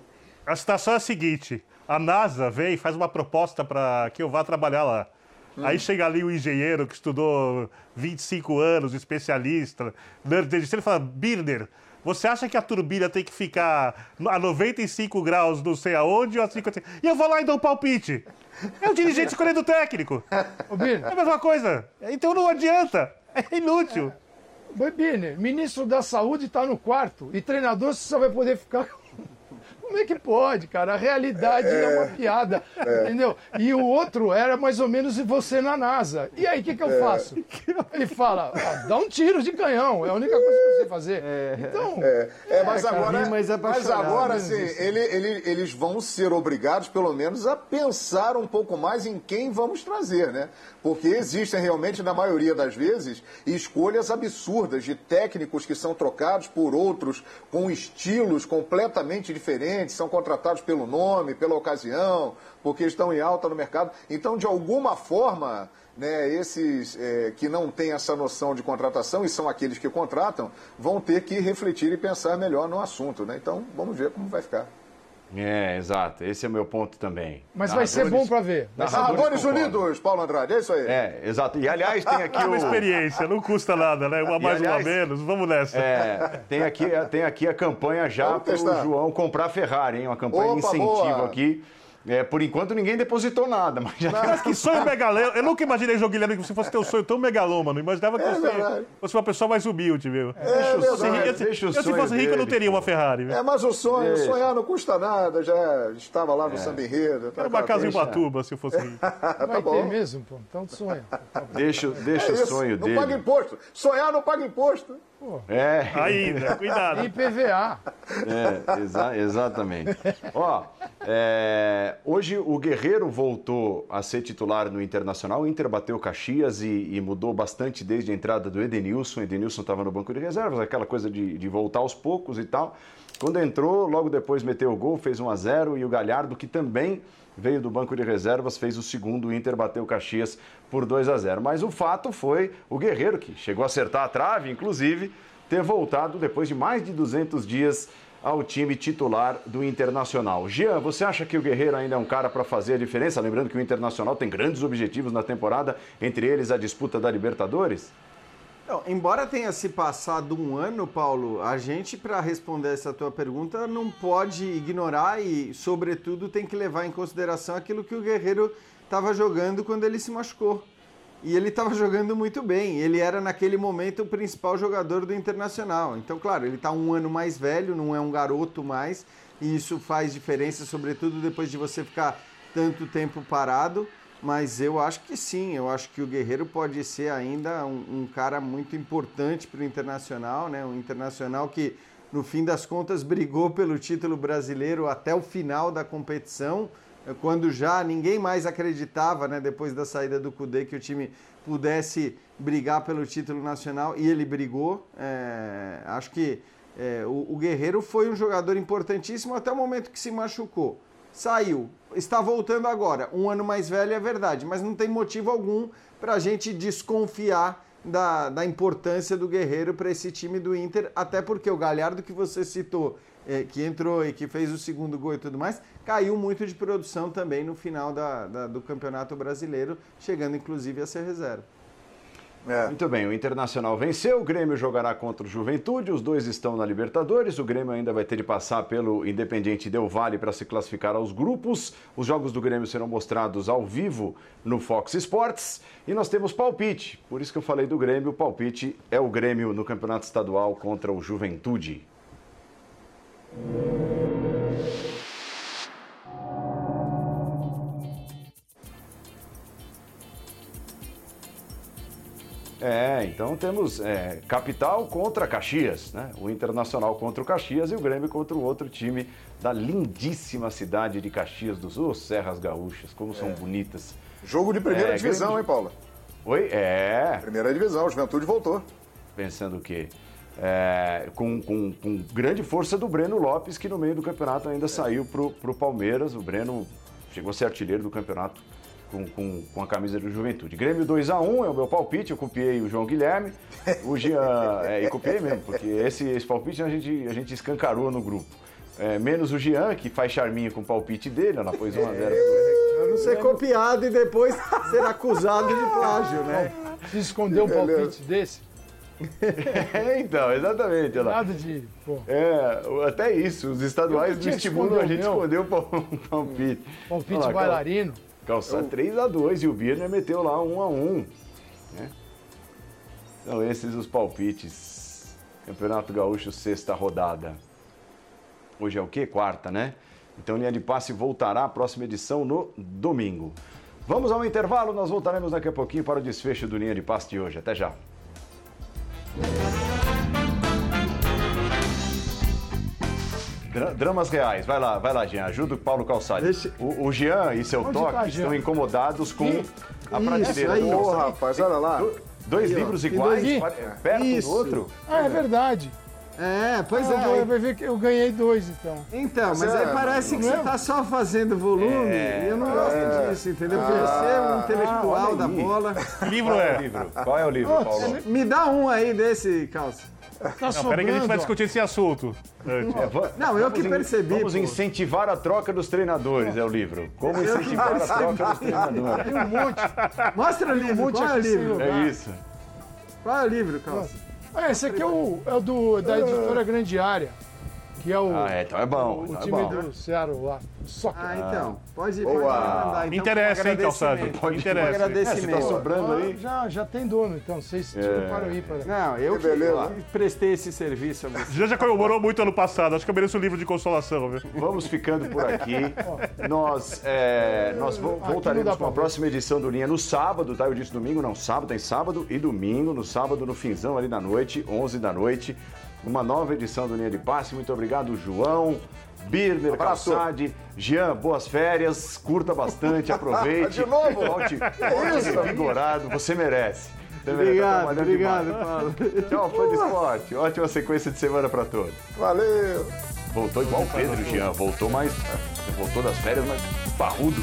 A situação é a seguinte: a NASA vem e faz uma proposta para que eu vá trabalhar lá. Aí chega ali o engenheiro que estudou 25 anos, especialista, nerd desde cedo, e fala: Birner, você acha que a turbina tem que ficar a 95 graus não sei aonde ou a 50? E eu vou lá e dou um palpite. É o dirigente escolhendo o técnico. Ô, Birner, É a mesma coisa. Então não adianta. É inútil. Boi Birner, ministro da Saúde está no quarto e treinador você só vai poder ficar. Como é que pode, cara? A realidade é, uma piada, entendeu? E o outro era mais ou menos você na NASA. E aí, o que, que eu faço? Ele fala, ah, dá um tiro de canhão, é a única coisa que eu sei fazer. Então, É, mas cara, agora, é mas chorar, agora né, assim, ele, ele- eles vão ser obrigados, pelo menos, a pensar um pouco mais em quem vamos trazer, né? Porque existem realmente, na maioria das vezes, escolhas absurdas de técnicos que são trocados por outros com estilos completamente diferentes, são contratados pelo nome, pela ocasião, porque estão em alta no mercado. Então, de alguma forma, né, esses é, que não têm essa noção de contratação, e são aqueles que contratam, vão ter que refletir e pensar melhor no assunto. Né? Então, vamos ver como vai ficar. É, exato. Esse é o meu ponto também. mas vai ser bom para ver. Narradores. Unidos, Paulo Andrade, é isso aí. É, exato. E aliás, tem aqui Uma o. experiência, não custa nada, né? Uma mais, aliás- uma menos. Vamos nessa. É, tem aqui, tem aqui a campanha já para o. João comprar Ferrari, hein? Uma campanha Opa, de incentivo boa. aqui. É, por enquanto ninguém depositou nada, mas já Mas que sonho megalômano. Eu nunca imaginei, João Guilherme, que se fosse teu sonho tão megalômano. Imaginava que É você verdade. fosse uma pessoa mais humilde, viu? É verdade. Se- eu, se- deixa o eu, se sonho fosse rico, eu não teria uma Ferrari. viu? É, mas o sonho, Deixa. sonhar não custa nada, já estava lá no samba enredo. tá Era uma casa em aquela Ubatuba, se eu fosse rico. Vai ter bom. mesmo, pô. Então sonha. deixa, deixa É o sonho não paga dele. imposto. Sonhar não paga imposto. É, Ainda, cuidado. Tem PVA. é exa- exatamente. Ó, é, hoje o Guerreiro voltou a ser titular no Internacional. O Inter bateu Caxias e, e mudou bastante desde a entrada do Edenilson. O Edenilson estava no banco de reservas, aquela coisa de, de voltar aos poucos e tal. Quando entrou, logo depois meteu o gol, fez 1 a 0 e o Galhardo, que também veio do banco de reservas, fez o segundo, o Inter bateu o Caxias por 2 a 0. Mas o fato foi o Guerreiro, que chegou a acertar a trave, inclusive, ter voltado depois de mais de 200 dias ao time titular do Internacional. Jean, você acha que o Guerreiro ainda é um cara para fazer a diferença? Lembrando que o Internacional tem grandes objetivos na temporada, entre eles a disputa da Libertadores? Não, embora tenha se passado um ano, Paulo, a gente, para responder essa tua pergunta, não pode ignorar e, sobretudo, tem que levar em consideração aquilo que o Guerreiro estava jogando quando ele se machucou. E ele estava jogando muito bem. Ele era, naquele momento, o principal jogador do Internacional. Então, claro, ele está um ano mais velho, não é um garoto mais, e isso faz diferença, sobretudo depois de você ficar tanto tempo parado. Mas eu acho que sim, eu acho que o Guerreiro pode ser ainda um, um cara muito importante para o Internacional, né? Um Internacional que, no fim das contas, brigou pelo título brasileiro até o final da competição, quando já ninguém mais acreditava, né? Depois da saída do Cudê, que o time pudesse brigar pelo título nacional e ele brigou. É, acho que é, o, o Guerreiro foi um jogador importantíssimo até o momento que se machucou saiu, está voltando agora, um ano mais velho é verdade, mas não tem motivo algum para a gente desconfiar da, da importância do Guerreiro para esse time do Inter, até porque o Galhardo que você citou, eh, que entrou e que fez o segundo gol e tudo mais, caiu muito de produção também no final da, da- do Campeonato Brasileiro, chegando inclusive a ser reserva. É. Muito bem, o Internacional venceu, o Grêmio jogará contra o Juventude, os dois estão na Libertadores, o Grêmio ainda vai ter de passar pelo Independiente Del Valle para se classificar aos grupos. Os jogos do Grêmio serão mostrados ao vivo no Fox Sports e nós temos palpite. Por isso que eu falei do Grêmio, o palpite é o Grêmio no Campeonato Estadual contra o Juventude. É, então temos é, Capital contra Caxias, né? O Internacional contra o Caxias e o Grêmio contra o outro time da lindíssima cidade de Caxias do Sul, Serras Gaúchas, como são bonitas. Jogo de primeira É, divisão, grande- hein, Paulo? Oi? É, Primeira divisão, o Juventude voltou. pensando o quê? É, com, com- com grande força do Breno Lopes, que no meio do campeonato ainda saiu pro, pro Palmeiras. O Breno chegou a ser artilheiro do campeonato com, com, com a camisa do Juventude. Grêmio 2x1 é o meu palpite, eu copiei o João Guilherme. O Jean, é, e copiei mesmo, porque esse, esse palpite a gente, a gente escancarou no grupo. É, menos o Jean, que faz charminho com o palpite dele, ela pôs 1x0 Para não ser copiado e depois ser acusado de plágio, né? Se esconder um palpite desse, É, então, exatamente. Olha lá. nada de. Pô, É, até isso, os estaduais não estimulam a gente meu. esconder o pal- o palpite. palpite lá, bailarino. Calçar 3x2 e o Birner meteu lá 1x1. né? Então, esses os palpites. Campeonato Gaúcho, sexta rodada. Hoje é o quê? Quarta, né? Então, linha de passe voltará à próxima edição no domingo. Vamos ao intervalo, nós voltaremos daqui a pouquinho para o desfecho do linha de passe de hoje. Até já. Dramas reais, vai lá, vai lá, Jean, ajuda o Paulo Calçade. Deixa- O, o Jean e seu Onde toque tá, estão incomodados com a prateleira aí, do Ô, Calçade. rapaz, olha lá. Do- Dois ó, livros iguais, dois- perto Isso. do outro? Ah, é verdade. É, pois Ah, é. vai ver que eu ganhei dois, então. Então, mas, Mas é, aí parece que você é? tá só fazendo volume e eu não gosto disso, entendeu? Porque você é um intelectual olha da bola. Que livro Qual é o é? livro? Qual é o livro, Paulo? Me dá um aí desse, Calça. Tá Não, peraí que a gente vai discutir esse assunto. É, Não, eu que percebi, Vamos incentivar a troca dos treinadores, é o livro. Como incentivar a troca dos treinadores. Tem um monte. Mostra o livro, monte qual é o sem livro? É isso. Qual é o livro, Calça? Ah, esse aqui é o, é o do, da editora Grande Área. Que é o, Ah, é, então é bom. o então é time bom. do Seattle lá. o Soccer. Ah, então. Pode, Boa. pode mandar. Então, Interessa, hein, Calçado? Pode interessa. É, você tá sobrando Ah, aí? já, já tem dono, então vocês se É. preparam aí para. Não, eu Que que prestei esse serviço a você. Já já comemorou muito ano passado. Acho que eu mereço um livro de consolação, viu? Vamos ficando por aqui. Nós, é, nós vo- Aqui não voltaremos com a próxima edição do Linha no sábado, tá? Eu disse domingo, não, sábado, tem sábado e domingo. No sábado, no finzão ali da noite, 11 da noite. Uma nova edição do Linha de Passe. Muito obrigado, João. Birner, Abraço. Calçade, Jean, boas férias, curta bastante, aproveite. De novo? Volte, volte isso? revigorado, você merece. Você merece, tá Obrigado, obrigado. Paulo. Tchau, fã de esporte. Ótima sequência de semana pra todos. Valeu! Voltou igual o Pedro, Jean. Voltou mais. Voltou das férias, mas parrudo.